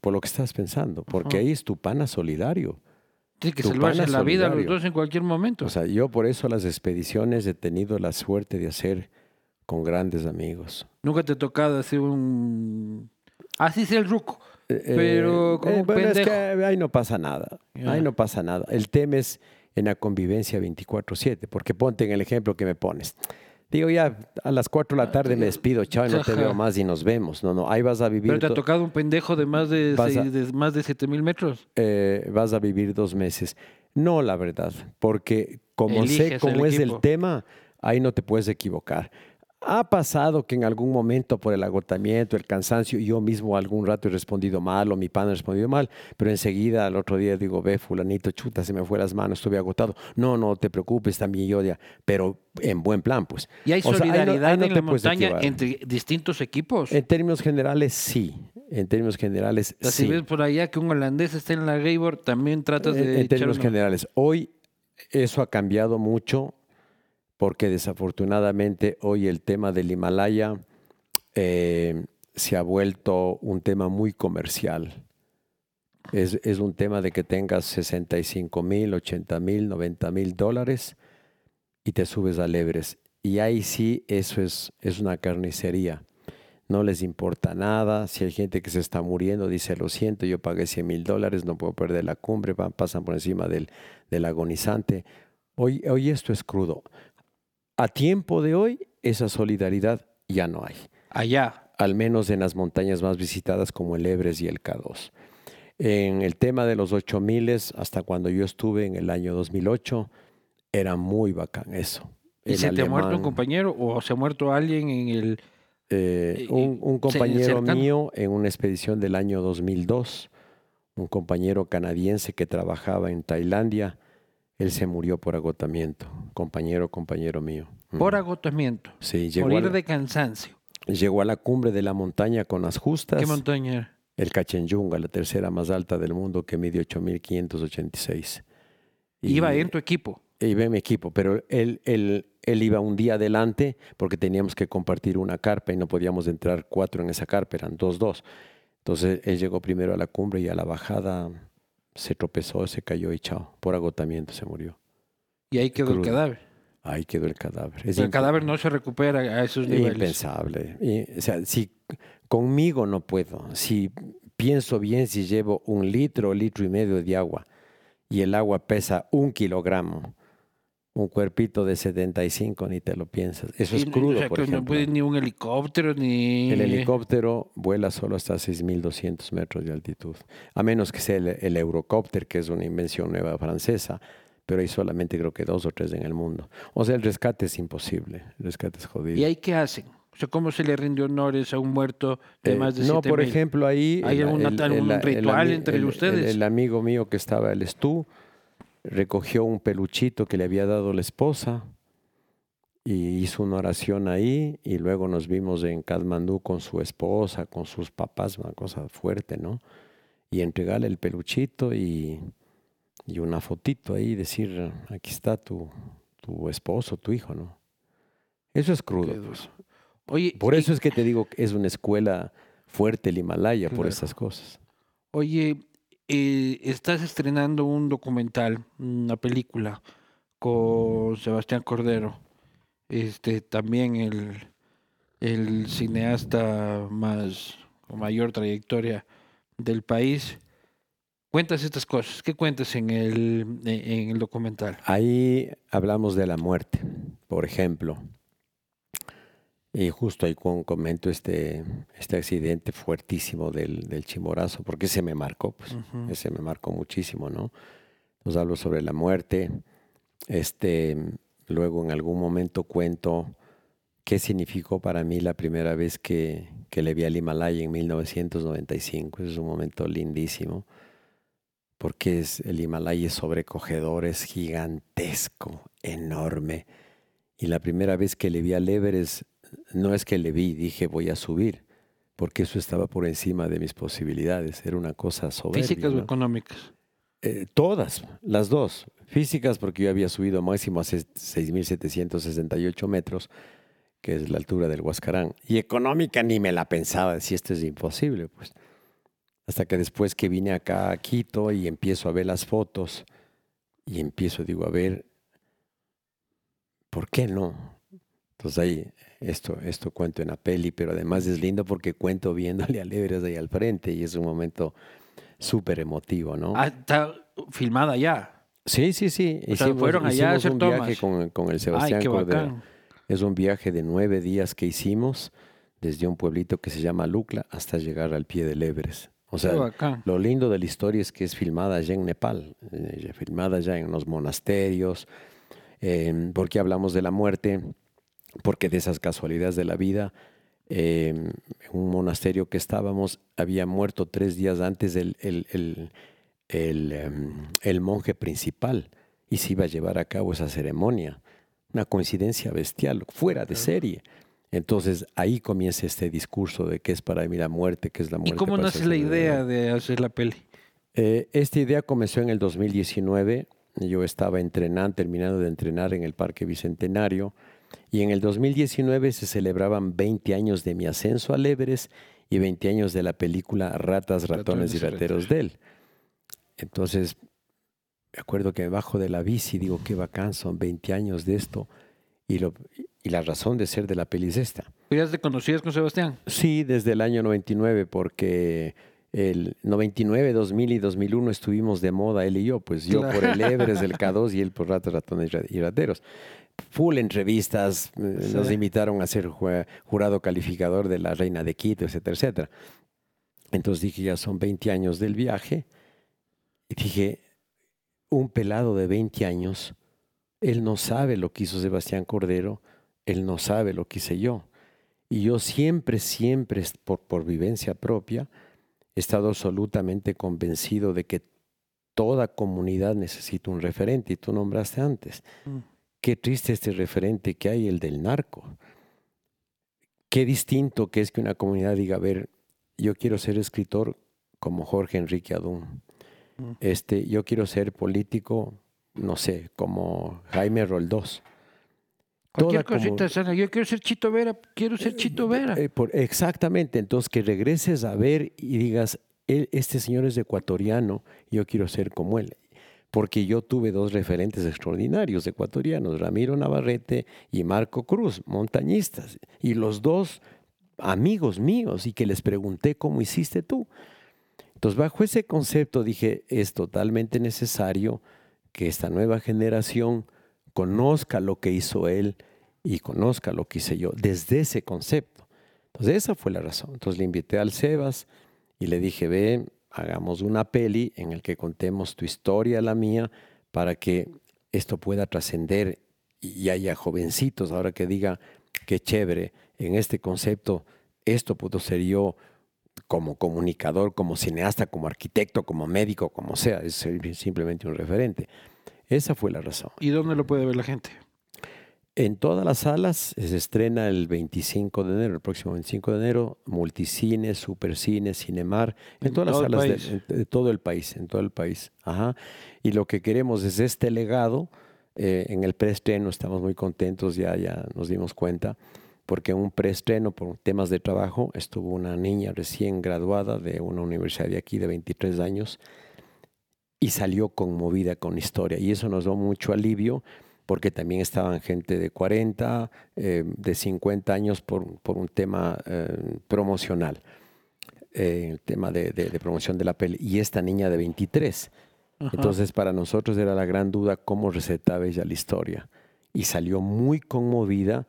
Por lo que estás pensando, porque Ajá. ahí es tu pana solidario. Tiene que tu salvarse la vida los solidario. dos en cualquier momento. O sea, yo por eso las expediciones he tenido la suerte de hacer con grandes amigos. Nunca te ha tocado hacer un. Así es el ruco. Eh, Pero como un bueno, es que ahí no pasa nada. Ahí no pasa nada. El tema es en la convivencia 24/7, porque ponte en el ejemplo que me pones. Digo, ya a las 4 de la tarde me despido, chao, y no te veo más y nos vemos. No, no, ahí vas a vivir, Pero te ha do- tocado un pendejo de más de, a- seis- de más de 7000 metros. eh, vas a vivir dos meses. No, la verdad, porque como sé cómo el es el tema, ahí no te puedes equivocar. Ha pasado que en algún momento por el agotamiento, el cansancio, yo mismo algún rato he respondido mal o mi pana ha respondido mal, pero enseguida al otro día digo, ve fulanito, chuta, se me fue las manos, estuve agotado. No, no te preocupes, también yo ya, pero en buen plan, pues. Y hay O sea, ahí no- solidaridad ahí no en te la puedes montaña equivocar. entre distintos equipos. En términos generales, sí. En términos generales, O sea, sí. Si ves por allá que un holandés está en la Gabor, también tratas de. en términos generales, hoy eso ha cambiado mucho porque desafortunadamente hoy el tema del Himalaya eh, se ha vuelto un tema muy comercial. Es, es un tema de que tengas 65 mil, 80 mil, 90 mil dólares y te subes a Lebres. Y ahí sí, eso es, es una carnicería. No les importa nada. Si hay gente que se está muriendo, dice, lo siento, yo pagué 100 mil dólares, no puedo perder la cumbre, pasan por encima del, del agonizante. Hoy, hoy esto es crudo. A tiempo de hoy, esa solidaridad ya no hay Allá. al menos en las montañas más visitadas como el Ebres y el K2. En el tema de los 8000, hasta cuando yo estuve en el año 2008, era muy bacán eso. ¿Y El se te ha muerto un compañero o se ha muerto alguien en el. eh, y- un, un se- compañero mío en una expedición del año 2002, un compañero canadiense que trabajaba en Tailandia, él se murió por agotamiento, compañero, compañero mío. Por Mm. agotamiento. Sí, llegó Morir a, la, de cansancio. llegó a la cumbre de la montaña con las justas. ¿Qué montaña era? El Cachenyunga, la tercera más alta del mundo, que mide 8.586. Y- Iba en tu equipo. Iba en mi equipo, pero él, él, él iba un día adelante porque teníamos que compartir una carpa y no podíamos entrar cuatro en esa carpa, eran dos, dos. Entonces él llegó primero a la cumbre y a la bajada se tropezó, se cayó y chao, por agotamiento se murió. Y ahí quedó el cadáver. Ahí quedó el cadáver. Es el cadáver no se recupera a esos niveles. Impensable. Y, o sea, si conmigo no puedo, si pienso bien, si llevo un litro, litro y medio de agua y el agua pesa un kilogramo, un cuerpito de 75 ni te lo piensas. Eso es crudo, o sea, por que no puede ni un helicóptero ni. El helicóptero vuela solo hasta 6.200 metros de altitud, a menos que sea el, el Eurocopter, que es una invención nueva francesa, pero hay solamente creo que dos o tres en el mundo. O sea, el rescate es imposible, el rescate es jodido. ¿Y ahí qué hacen? O sea, ¿cómo se le rinde honores a un muerto de Eh, más de no, 7,000? por ejemplo, ahí... ¿Hay algún- algún ritual ami- entre el- ustedes? El, amigo mío que estaba, el Stu, recogió un peluchito que le había dado la esposa y hizo una oración ahí y luego nos vimos en Katmandú con su esposa, con sus papás, una cosa fuerte, ¿no? Y entregarle el peluchito y, y una fotito ahí, decir, aquí está tu, tu esposo, tu hijo, ¿no? Eso es crudo. Pues. Oye, Por eso es que te digo que es una escuela fuerte el Himalaya, por Claro. estas cosas. Oye, eh, estás estrenando un documental, una película con Sebastián Cordero, este también el, el cineasta más con mayor trayectoria del país. Cuentas estas cosas. ¿Qué cuentas en el, en el documental? Ahí hablamos de la muerte, por ejemplo. Y justo ahí con- comento este, este accidente fuertísimo del, del chimborazo, porque ese me marcó, pues, ese me marcó muchísimo, ¿no? Entonces hablo sobre la muerte. Este, luego en algún momento cuento qué significó para mí la primera vez que, que le vi al Himalaya en 1995. Ese es un momento lindísimo, porque es, el Himalaya es sobrecogedor, es gigantesco, enorme. Y la primera vez que le vi al Everest, no es que le vi, dije voy a subir, porque eso estaba por encima de mis posibilidades. Era una cosa soberbia. Físicas o ¿no? económicas. Eh, todas, las dos. Físicas, porque yo había subido máximo a ses- 6.768 metros, que es la altura del Huascarán. Y económica ni me la pensaba, si esto es imposible, pues. Hasta que después que vine acá a Quito y empiezo a ver las fotos, y empiezo, digo, a ver, ¿por qué no? Entonces ahí, esto, esto cuento en la peli, pero además es lindo porque cuento viéndole al Everest ahí al frente y es un momento súper emotivo, ¿no? Ah, está filmada ya. Sí, sí, sí. O sea, fueron allá a hicimos hacer un tomas. viaje con, con el Ay, Sebastián qué Cordero. bacán. Es un viaje de nueve días que hicimos desde un pueblito que se llama Lucla hasta llegar al pie del Everest. O sea, lo lindo de la historia es que es filmada allá en Nepal, eh, filmada ya en los monasterios. Eh, ¿Por qué hablamos de la muerte? Porque de esas casualidades de la vida, eh, en un monasterio que estábamos, había muerto tres días antes el, el- el- el, em, el monje principal y se iba a llevar a cabo esa ceremonia. Una coincidencia bestial, fuera de serie. Entonces ahí comienza este discurso de qué es para mí la muerte, qué es la ¿Y muerte. cómo para nace la idea de hacer la peli? eh, esta idea comenzó en el 2019. Yo estaba entrenando, terminando de entrenar en el Parque Bicentenario. Y en el 2019 se celebraban 20 años de mi ascenso al Everest y 20 años de la película Ratas, Ratones, Ratones y y Rateros de él. Entonces, me acuerdo que me bajo de la bici y digo, qué bacán, son 20 años de esto. Y, lo, y la razón de ser de la peli es esta. ¿Ya te conocías con Sebastián? Sí, desde el año 99, porque el 99, 2000 y 2001 estuvimos de moda él y yo, pues yo por el Everest, el K2 y él por Ratos, Ratones y Ra- y Rateros. Full entrevistas, eh, nos Sí. invitaron a ser ju- jurado calificador de la Reina de Quito, etcétera, etcétera. Entonces dije, ya son 20 años del viaje. Y dije, un pelado de 20 años, él no sabe lo que hizo Sebastián Cordero, él no sabe lo que hice yo. Y yo siempre, siempre, por, por vivencia propia, he estado absolutamente convencido de que toda comunidad necesita un referente, y tú nombraste antes. Mm. Qué triste este referente que hay, el del narco. Qué distinto que es que una comunidad diga, a ver, yo quiero ser escritor como Jorge Enrique Adún. Mm. Este, yo quiero ser político, no sé, como Jaime Roldós. Cualquier Toda como- cosita sana. Yo quiero ser Chito Vera, quiero ser Chito Vera. Eh, por- exactamente, entonces que regreses a ver y digas, él, este señor es ecuatoriano, yo quiero ser como él. Porque yo tuve dos referentes extraordinarios ecuatorianos, Ramiro Navarrete y Marco Cruz, montañistas, y los dos amigos míos, y que les pregunté cómo hiciste tú. Entonces, bajo ese concepto dije, es totalmente necesario que esta nueva generación conozca lo que hizo él y conozca lo que hice yo, desde ese concepto. Entonces, esa fue la razón. Entonces, le invité al Sebas y le dije, ve, hagamos una peli en el que contemos tu historia, la mía, para que esto pueda trascender y haya jovencitos ahora que diga, qué chévere, en este concepto, esto pudo ser yo como comunicador, como cineasta, como arquitecto, como médico, como sea, es simplemente un referente. Esa fue la razón. ¿Y dónde lo puede ver la gente? En todas las salas se estrena el 25 de enero, el próximo 25 de enero, multicine, supercine, cinemar, en, todas las salas de, todo el país, en todo el país. Ajá. Y lo que queremos es este legado. Eh, en el preestreno estamos muy contentos, ya, ya nos dimos cuenta porque en un preestreno por temas de trabajo estuvo una niña recién graduada de una universidad de aquí de 23 años y salió conmovida con historia. Y eso nos dio mucho alivio porque también estaban gente de 40, eh, de 50 años por, un tema eh, promocional, eh, el tema de, promoción de la peli. Y esta niña de 23. Entonces para nosotros era la gran duda cómo recetaba ella la historia. Y salió muy conmovida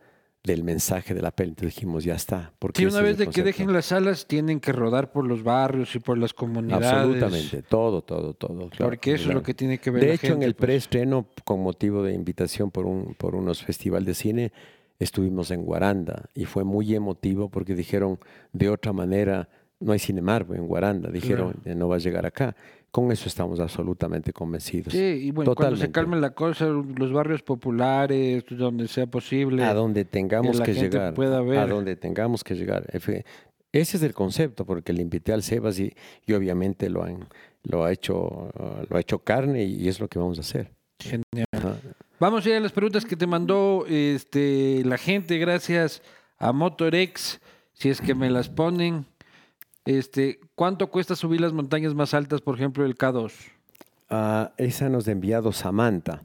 del mensaje de la peli. Entonces dijimos, ya está. Porque sí, una vez de que dejen las salas, tienen que rodar por los barrios y por las comunidades. Absolutamente, todo, todo, todo. porque eso es lo que tiene que ver. De hecho, en el pues. preestreno, con motivo de invitación por, un, por unos festivales de cine, estuvimos en Guaranda y fue muy emotivo porque dijeron, de otra manera, no hay Cinemargo en Guaranda. Dijeron, no va a llegar acá. Con eso estamos absolutamente convencidos. Sí, y bueno, cuando se calme la cosa, los barrios populares, donde sea posible. A donde tengamos que, llegar. A donde tengamos que llegar. Ese es el concepto, porque le invité al Sebas y, obviamente lo, han, lo, ha hecho, lo ha hecho carne y es lo que vamos a hacer. Genial. Vamos a ir a las preguntas que te mandó este, la gente, gracias a Motorex, si es que me las ponen. Este, ¿Cuánto cuesta subir las montañas más altas, por ejemplo, el K2? Ah, esa nos ha enviado Samantha.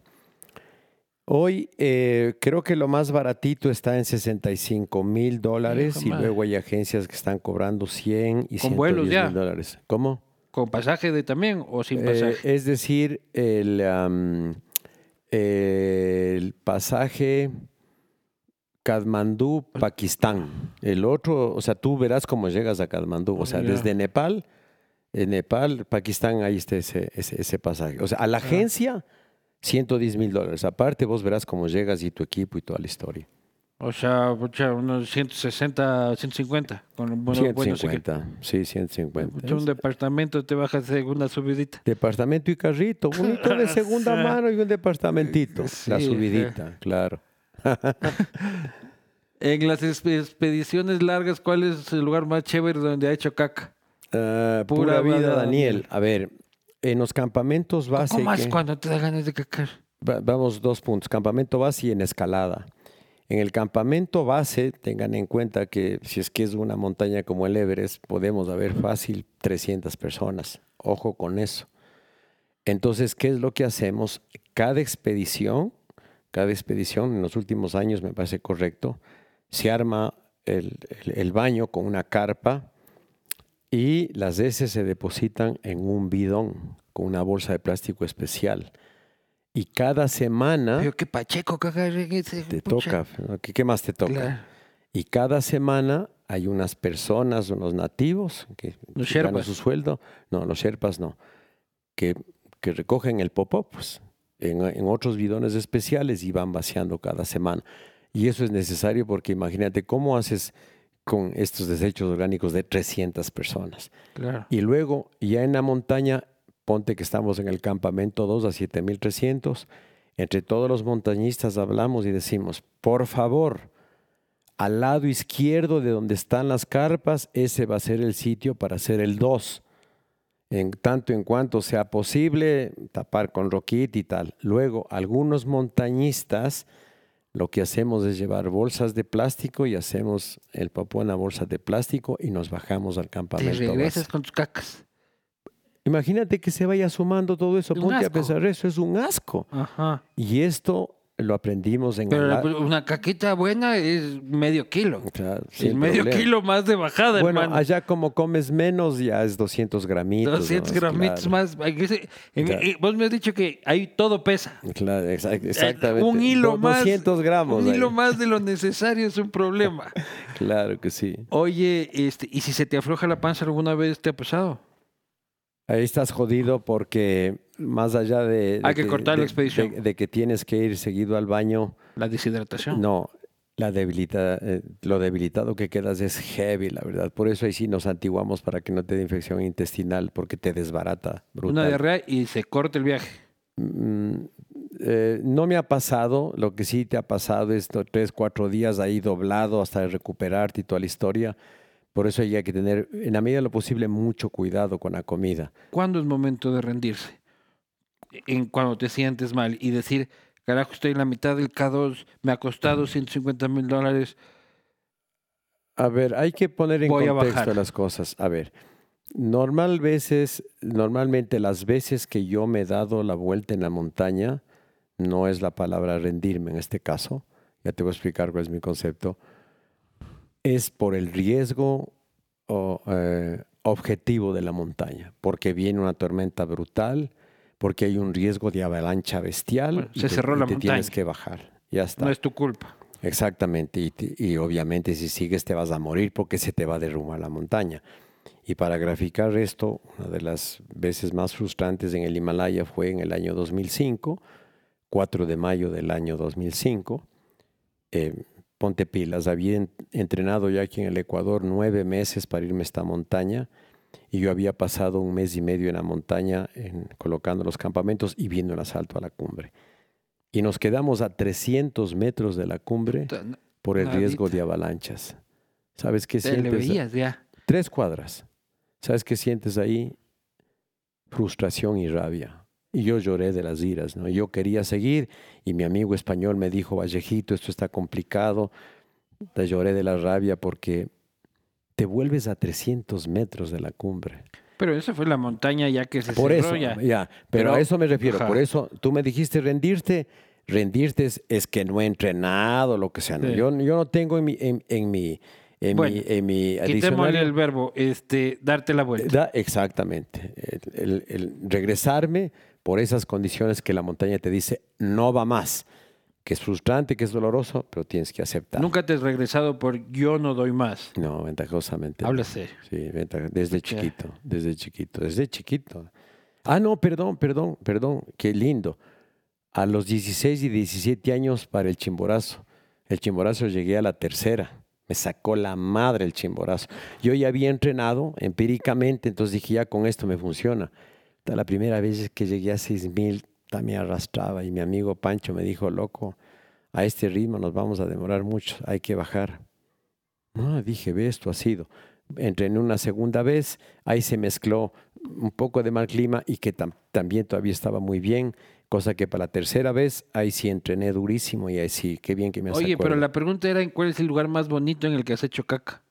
Hoy eh, creo que lo más baratito está en 65 mil dólares y luego hay agencias que están cobrando 100 y 110 mil dólares. ¿Cómo? ¿Con pasaje de también o sin eh, pasaje? es decir, el, el pasaje Kathmandú, Pakistán. El otro, o sea, tú verás cómo llegas a Kathmandú. O sea, desde Nepal, en Nepal, Pakistán, ahí está ese, ese, pasaje. O sea, a la agencia, 110 mil dólares. Aparte, vos verás cómo llegas y tu equipo y toda la historia. O sea, unos 160, 150. Con bueno, 150, sí, 150. un departamento te bajas de una subidita. Departamento y carrito, bonito de segunda mano y un departamentito. la subidita, claro. en las expediciones largas, ¿cuál es el lugar más chévere donde ha hecho caca? Ah, pura, vida, Daniel. A ver, en los campamentos base. ¿Cómo más cuando te da ganas de cacar? vamos, dos puntos. Campamento base y en escalada. En el campamento base, tengan en cuenta que si es que es una montaña como el Everest, podemos haber fácil 300 personas. Ojo con eso. Entonces, ¿qué es lo que hacemos? Cada expedición cada expedición, en los últimos años me parece correcto, se arma el, baño con una carpa y las heces se depositan en un bidón con una bolsa de plástico especial. Y cada semana... Pero qué pacheco Te toca, ¿qué, más te toca? Y cada semana hay unas personas, unos nativos que ganan su sueldo. No, los sherpas no. Que, que recogen el popó, pues en, otros bidones especiales y van vaciando cada semana. Y eso es necesario porque imagínate cómo haces con estos desechos orgánicos de 300 personas. Y luego, ya en la montaña, ponte que estamos en el campamento 2 a 7300, entre todos los montañistas hablamos y decimos, por favor, al lado izquierdo de donde están las carpas, ese va a ser el sitio para hacer el 2 en tanto en cuanto sea posible, tapar con roquit y tal. Luego, algunos montañistas lo que hacemos es llevar bolsas de plástico y hacemos el popó en la bolsa de plástico y nos bajamos al campamento. Te regresas con tus cacas. Imagínate que se vaya sumando todo eso. Un Ponte a pensar, eso es un asco. Ajá. Y esto lo aprendimos en Pero la- la- una caquita buena es medio kilo. Claro, sin medio problema. kilo más de bajada, Bueno, hermano. allá como comes menos, ya es 200 gramitos. 200 ¿no? gramitos Claro, más. En Claro. vos me has dicho que ahí todo pesa. Claro, exact- Eh, exactamente. Un hilo más. 200 gramos. Un ahí. hilo más de lo necesario es un problema. Claro que sí. Oye, este, ¿y si se te afloja la panza alguna vez te ha pasado? Ahí estás jodido porque más allá de... de Hay que cortar la expedición. De, de que tienes que ir seguido al baño, La deshidratación. no. La debilita, eh, lo debilitado que quedas es heavy, la verdad. Por eso ahí sí nos antiguamos para que no te dé infección intestinal, porque te desbarata brutal. Una diarrea y se corta el viaje. Mm, eh, no me ha pasado, lo que sí te ha pasado es tres, cuatro días ahí doblado hasta recuperarte y toda la historia. Por eso hay que tener, en la medida de lo posible, mucho cuidado con la comida. ¿Cuándo es momento de rendirse? En cuando te sientes mal y decir, carajo, estoy en la mitad del K2, me ha costado 150 mil dólares. A ver, hay que poner en Voy contexto las cosas. A ver, normal veces, normalmente las veces que yo me he dado la vuelta en la montaña, no es la palabra rendirme en este caso, ya te voy a explicar cuál es mi concepto, es por el riesgo o, eh, objetivo de la montaña, porque viene una tormenta brutal, porque hay un riesgo de avalancha bestial Bueno, y se te- cerró y la te tienes que bajar. Ya está. No es tu culpa. Exactamente, y, te- y obviamente si sigues te vas a morir porque se te va a derrumbar la montaña. Y para graficar esto, una de las veces más frustrantes en el Himalaya fue en el año 2005, 4 de mayo del año 2005. Eh, ponte pilas, había en- entrenado ya aquí en el Ecuador nueve meses para irme a esta montaña y yo había pasado un mes y medio en la montaña en- colocando los campamentos y viendo el asalto a la cumbre. Y nos quedamos a 300 metros de la cumbre por el riesgo de avalanchas. ¿Sabes qué Te le sientes? veías ya. Tres cuadras. ¿Sabes qué sientes ahí? Frustración y rabia. Y yo lloré de las iras, ¿no? Yo quería seguir y mi amigo español me dijo, Vallejito, esto está complicado. Te lloré de la rabia porque te vuelves a 300 metros de la cumbre. Pero esa fue la montaña ya que se Por cerró eso, ya. ya, pero, Pero- a eso me refiero. ajá. Por eso tú me dijiste rendirte. Rendirte es, es que no he entrenado, lo que sea. ¿no? Sí. Yo, yo no tengo en mi, en, en mi, en Bueno, mi, en mi el verbo, este, darte la vuelta. Da- exactamente. El, el- el regresarme por esas condiciones que la montaña te dice no va más. Que es frustrante, que es doloroso, pero tienes que aceptar. Nunca te has regresado por yo no doy más. No, ventajosamente. serio. Sí, desde chiquito, desde chiquito, desde chiquito. Ah, no, perdón, perdón, perdón, qué lindo. A los 16 y 17 años para el chimborazo. El chimborazo llegué a la tercera. Me sacó la madre el chimborazo. Yo ya había entrenado empíricamente, entonces dije, ya con esto me funciona. La primera vez que llegué a 6000, también arrastraba y mi amigo Pancho me dijo, loco, a este ritmo nos vamos a demorar mucho, hay que bajar. No, dije, ve, esto ha sido. Entrené una segunda vez, ahí se mezcló un poco de mal clima y que tam- también todavía estaba muy bien, cosa que para la tercera vez, ahí sí entrené durísimo y ahí sí, qué bien que me Oye, pero la pregunta era en cuál es el lugar más bonito en el que has hecho caca.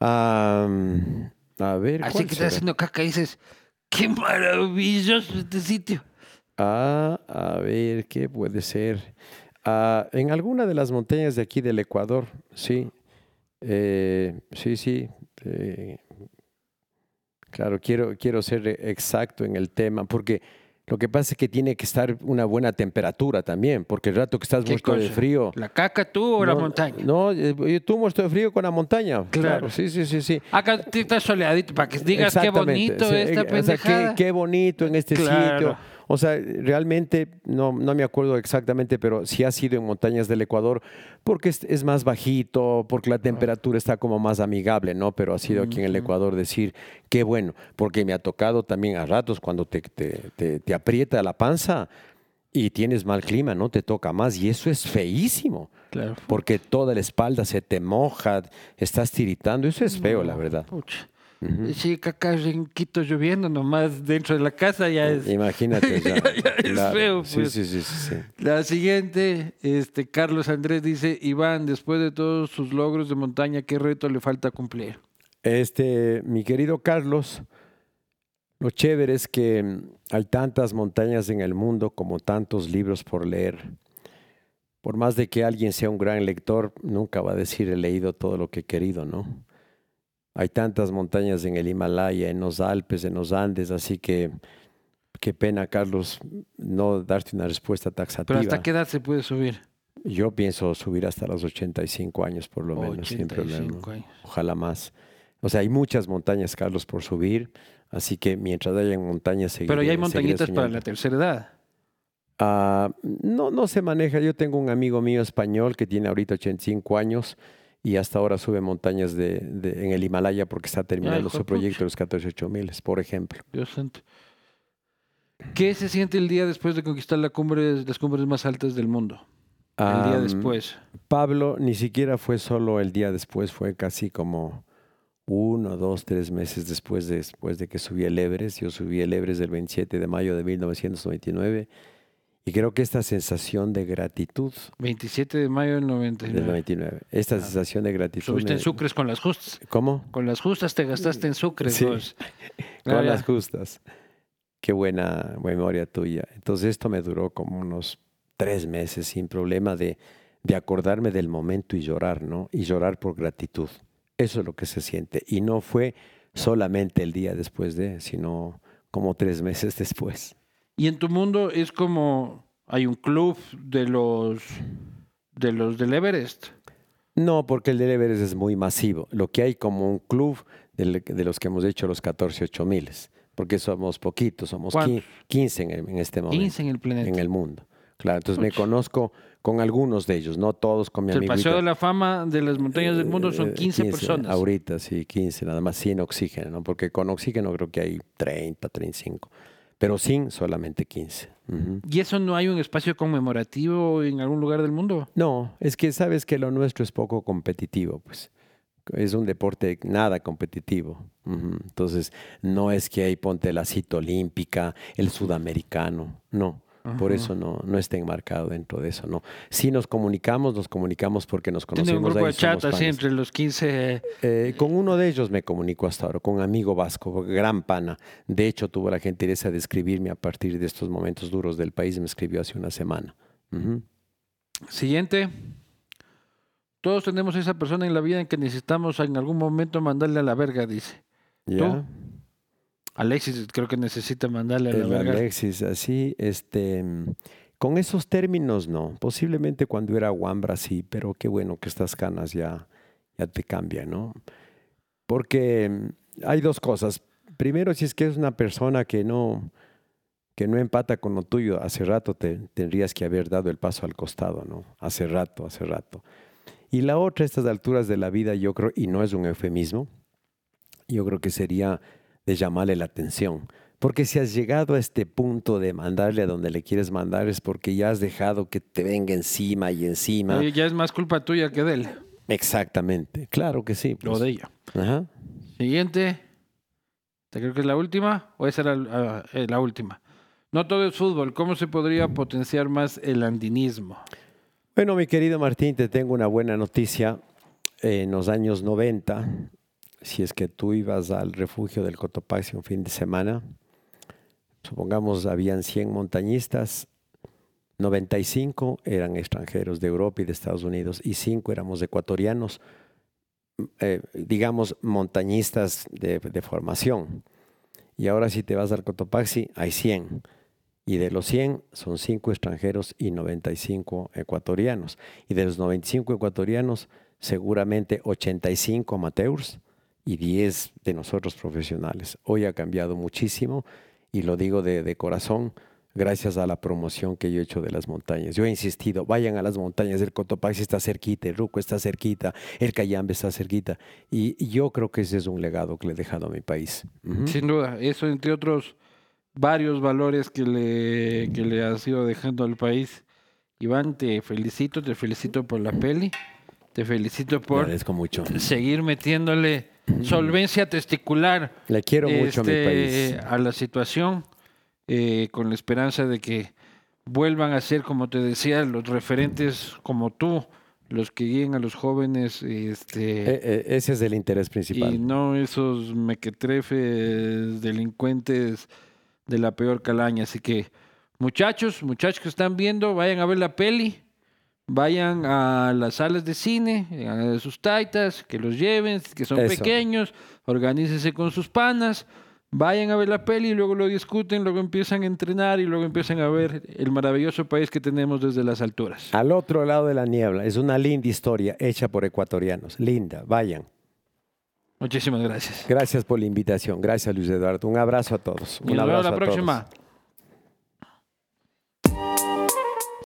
Ah, mm, a ver, Así ¿cuál que será? estás haciendo caca y dices, qué maravilloso este sitio. Ah, a ver, ¿qué puede ser? Ah, en alguna de las montañas de aquí del Ecuador, sí. Eh, sí, sí. eh, claro, quiero, quiero ser exacto en el tema, porque lo que pasa es que tiene que estar una buena temperatura también, porque el rato que estás ¿Qué muerto de frío. ¿La caca tú o la montaña? No, eh, tú muerto de frío con la montaña. Claro. sí, sí, sí, sí. Acá te estás soleadito para que digas qué bonito sí, esta o sea, qué, pendejada. qué bonito en este Claro. sitio. O sea, realmente no, no me acuerdo exactamente, pero sí ha sido en montañas del Ecuador, porque es, es más bajito, porque la temperatura está como más amigable, ¿no? Pero ha sido aquí en el. Ecuador decir, qué bueno, porque me ha tocado también a ratos cuando te, te, te- te aprieta la panza y tienes mal clima, ¿no? Te toca más y eso es feísimo. Claro. Porque toda la espalda se te moja, estás tiritando, eso es feo, la verdad. pucha. Sí, caca en Quito lloviendo nomás dentro de la casa ya es. Imagínate ya. Ya es claro. feo, Sí, pues. sí, sí, sí, sí. La siguiente, este Carlos Andrés dice, Iván, después de todos sus logros de montaña, ¿qué reto le falta cumplir? Este, mi querido Carlos, Lo chévere es que mm, hay tantas montañas en el mundo como tantos libros por leer. Por más de que alguien sea un gran lector, nunca va a decir he leído todo lo que he querido, ¿no? Hay tantas montañas en el Himalaya, en los Alpes, en los Andes, así que qué pena, Carlos, no darte una respuesta taxativa. Pero ¿hasta qué edad se puede subir? Yo pienso subir hasta los 85 años por lo menos, sin problema. 85 años. Ojalá más. O sea, hay muchas montañas, Carlos, por subir, así que mientras haya montañas seguiré, Pero ya hay montañitas para la tercera edad. Ah, no, no se maneja. Yo tengo un amigo mío español que tiene ahorita 85 años y hasta ahora sube montañas de, de- en el Himalaya porque está terminando su proyecto de los 14 miles, por ejemplo. Dios santo. ¿Qué se siente el día después de conquistar la cumbre, las cumbres más altas del mundo? El día después. Pablo ni siquiera fue solo el día después, fue casi como uno, dos, tres meses después de, después de que subí el Everest. Yo subí el Everest el 27 de mayo de 1999 y creo que esta sensación de gratitud 27 de mayo del del 99. 99, esta sensación de gratitud. Subiste en sucres con las justas. ¿Cómo? Con las justas te gastaste en sucres. Sí. Con Ah, las justas. Qué buena memoria tuya. Entonces esto me duró como unos tres meses sin problema de, de acordarme del momento y llorar, ¿no? Y llorar por gratitud. Eso es lo que se siente. Y no fue solamente el día después de, sino como tres meses después. Y en tu mundo es como hay un club de los de los del Everest. No, porque el del Everest es muy masivo. Lo que hay como un club de, los que hemos hecho los 14 8 miles, porque somos poquitos, somos ¿Cuántos? quin- 15 en, el- en este momento. 15 en el planeta. en el mundo. Claro, entonces me Puch. conozco con algunos de ellos, no todos con mi el amigo. Paseo de la Fama de las montañas del mundo son 15, personas. Ahorita sí, 15, nada más sin oxígeno, ¿no? Porque con oxígeno creo que hay 30, 35, pero sin solamente 15. Ujú. ¿Y eso no hay un espacio conmemorativo en algún lugar del mundo? No, es que sabes que lo nuestro es poco competitivo, pues. Es un deporte nada competitivo. Entonces, no es que hay ponte la cita olímpica, el sudamericano, no. Por eso no, no está enmarcado dentro de eso, ¿no? Si nos comunicamos, nos comunicamos porque nos conocemos. Tiene un grupo de chat así entre los 15. Eh, con uno de ellos me comunico hasta ahora, con un amigo vasco, gran pana. De hecho, tuvo la gentileza de escribirme a partir de estos momentos duros del país. Me escribió hace una semana. Siguiente. Todos tenemos esa persona en la vida en que necesitamos en algún momento mandarle a la verga, dice. ¿Ya? Alexis creo que necesita mandarle a la verga. Alexis, así, este, con esos términos no. Posiblemente cuando era Wambra sí, pero qué bueno que estas canas ya, ya te cambian, ¿no? Porque mm, hay dos cosas. Primero, si es que es una persona que no, que no empata con lo tuyo, hace rato te tendrías que haber dado el paso al costado, ¿no? Hace rato, hace rato. Y la otra, a estas alturas de la vida, yo creo, y no es un eufemismo, yo creo que sería de llamarle la atención. Porque si has llegado a este punto de mandarle a donde le quieres mandar es porque ya has dejado que te venga encima y encima. Oye, ya es más culpa tuya que de él. Exactamente, claro que sí. Lo pues. de ella. Ajá. Siguiente. ¿Te creo que es la última? ¿O esa era ah, eh, la última? No todo es fútbol. ¿Cómo se podría potenciar más el andinismo? Bueno, mi querido Martín, te tengo una buena noticia. En los años 90, si es que tú ibas al refugio del Cotopaxi un fin de semana, supongamos habían 100 montañistas, 95 eran extranjeros de Europa y de Estados Unidos y 5 éramos ecuatorianos, eh, digamos montañistas de, de formación. Y ahora si te vas al Cotopaxi, hay 100. Y de los 100 son 5 extranjeros y 95 ecuatorianos. Y de los 95 ecuatorianos, seguramente 85 amateurs y 10 de nosotros profesionales. Hoy ha cambiado muchísimo y lo digo de, de corazón gracias a la promoción que yo he hecho de las montañas. Yo he insistido, vayan a las montañas, el Cotopaxi está cerquita, el Ruco está cerquita, el Cayambe está cerquita. Y, yo creo que ese es un legado que le he dejado a mi país. Ujú. Sin duda. Eso entre otros varios valores que le, que le has ido dejando al país. Iván, te felicito, te felicito por la peli. Te felicito por mucho. seguir metiéndole solvencia testicular Le quiero mucho a mi este, país. a la situación, eh, con la esperanza de que vuelvan a ser, como te decía, los referentes como tú, los que guíen a los jóvenes, este, E- e- ese es el interés y principal. no esos mequetrefes delincuentes de la peor calaña. Así que, muchachos, muchachos que están viendo, vayan a ver la peli, vayan a las salas de cine, a sus taitas, que los lleven, que son Eso. pequeños, organícense con sus panas. Vayan a ver la peli y luego lo discuten, luego empiezan a entrenar y luego empiezan a ver el maravilloso país que tenemos desde las alturas. Al otro lado de la niebla. Es una linda historia hecha por ecuatorianos. Linda. Vayan. Muchísimas gracias. Gracias por la invitación. Gracias, Luis Eduardo. Un abrazo a todos. Y Un nos vemos abrazo la a todos. próxima.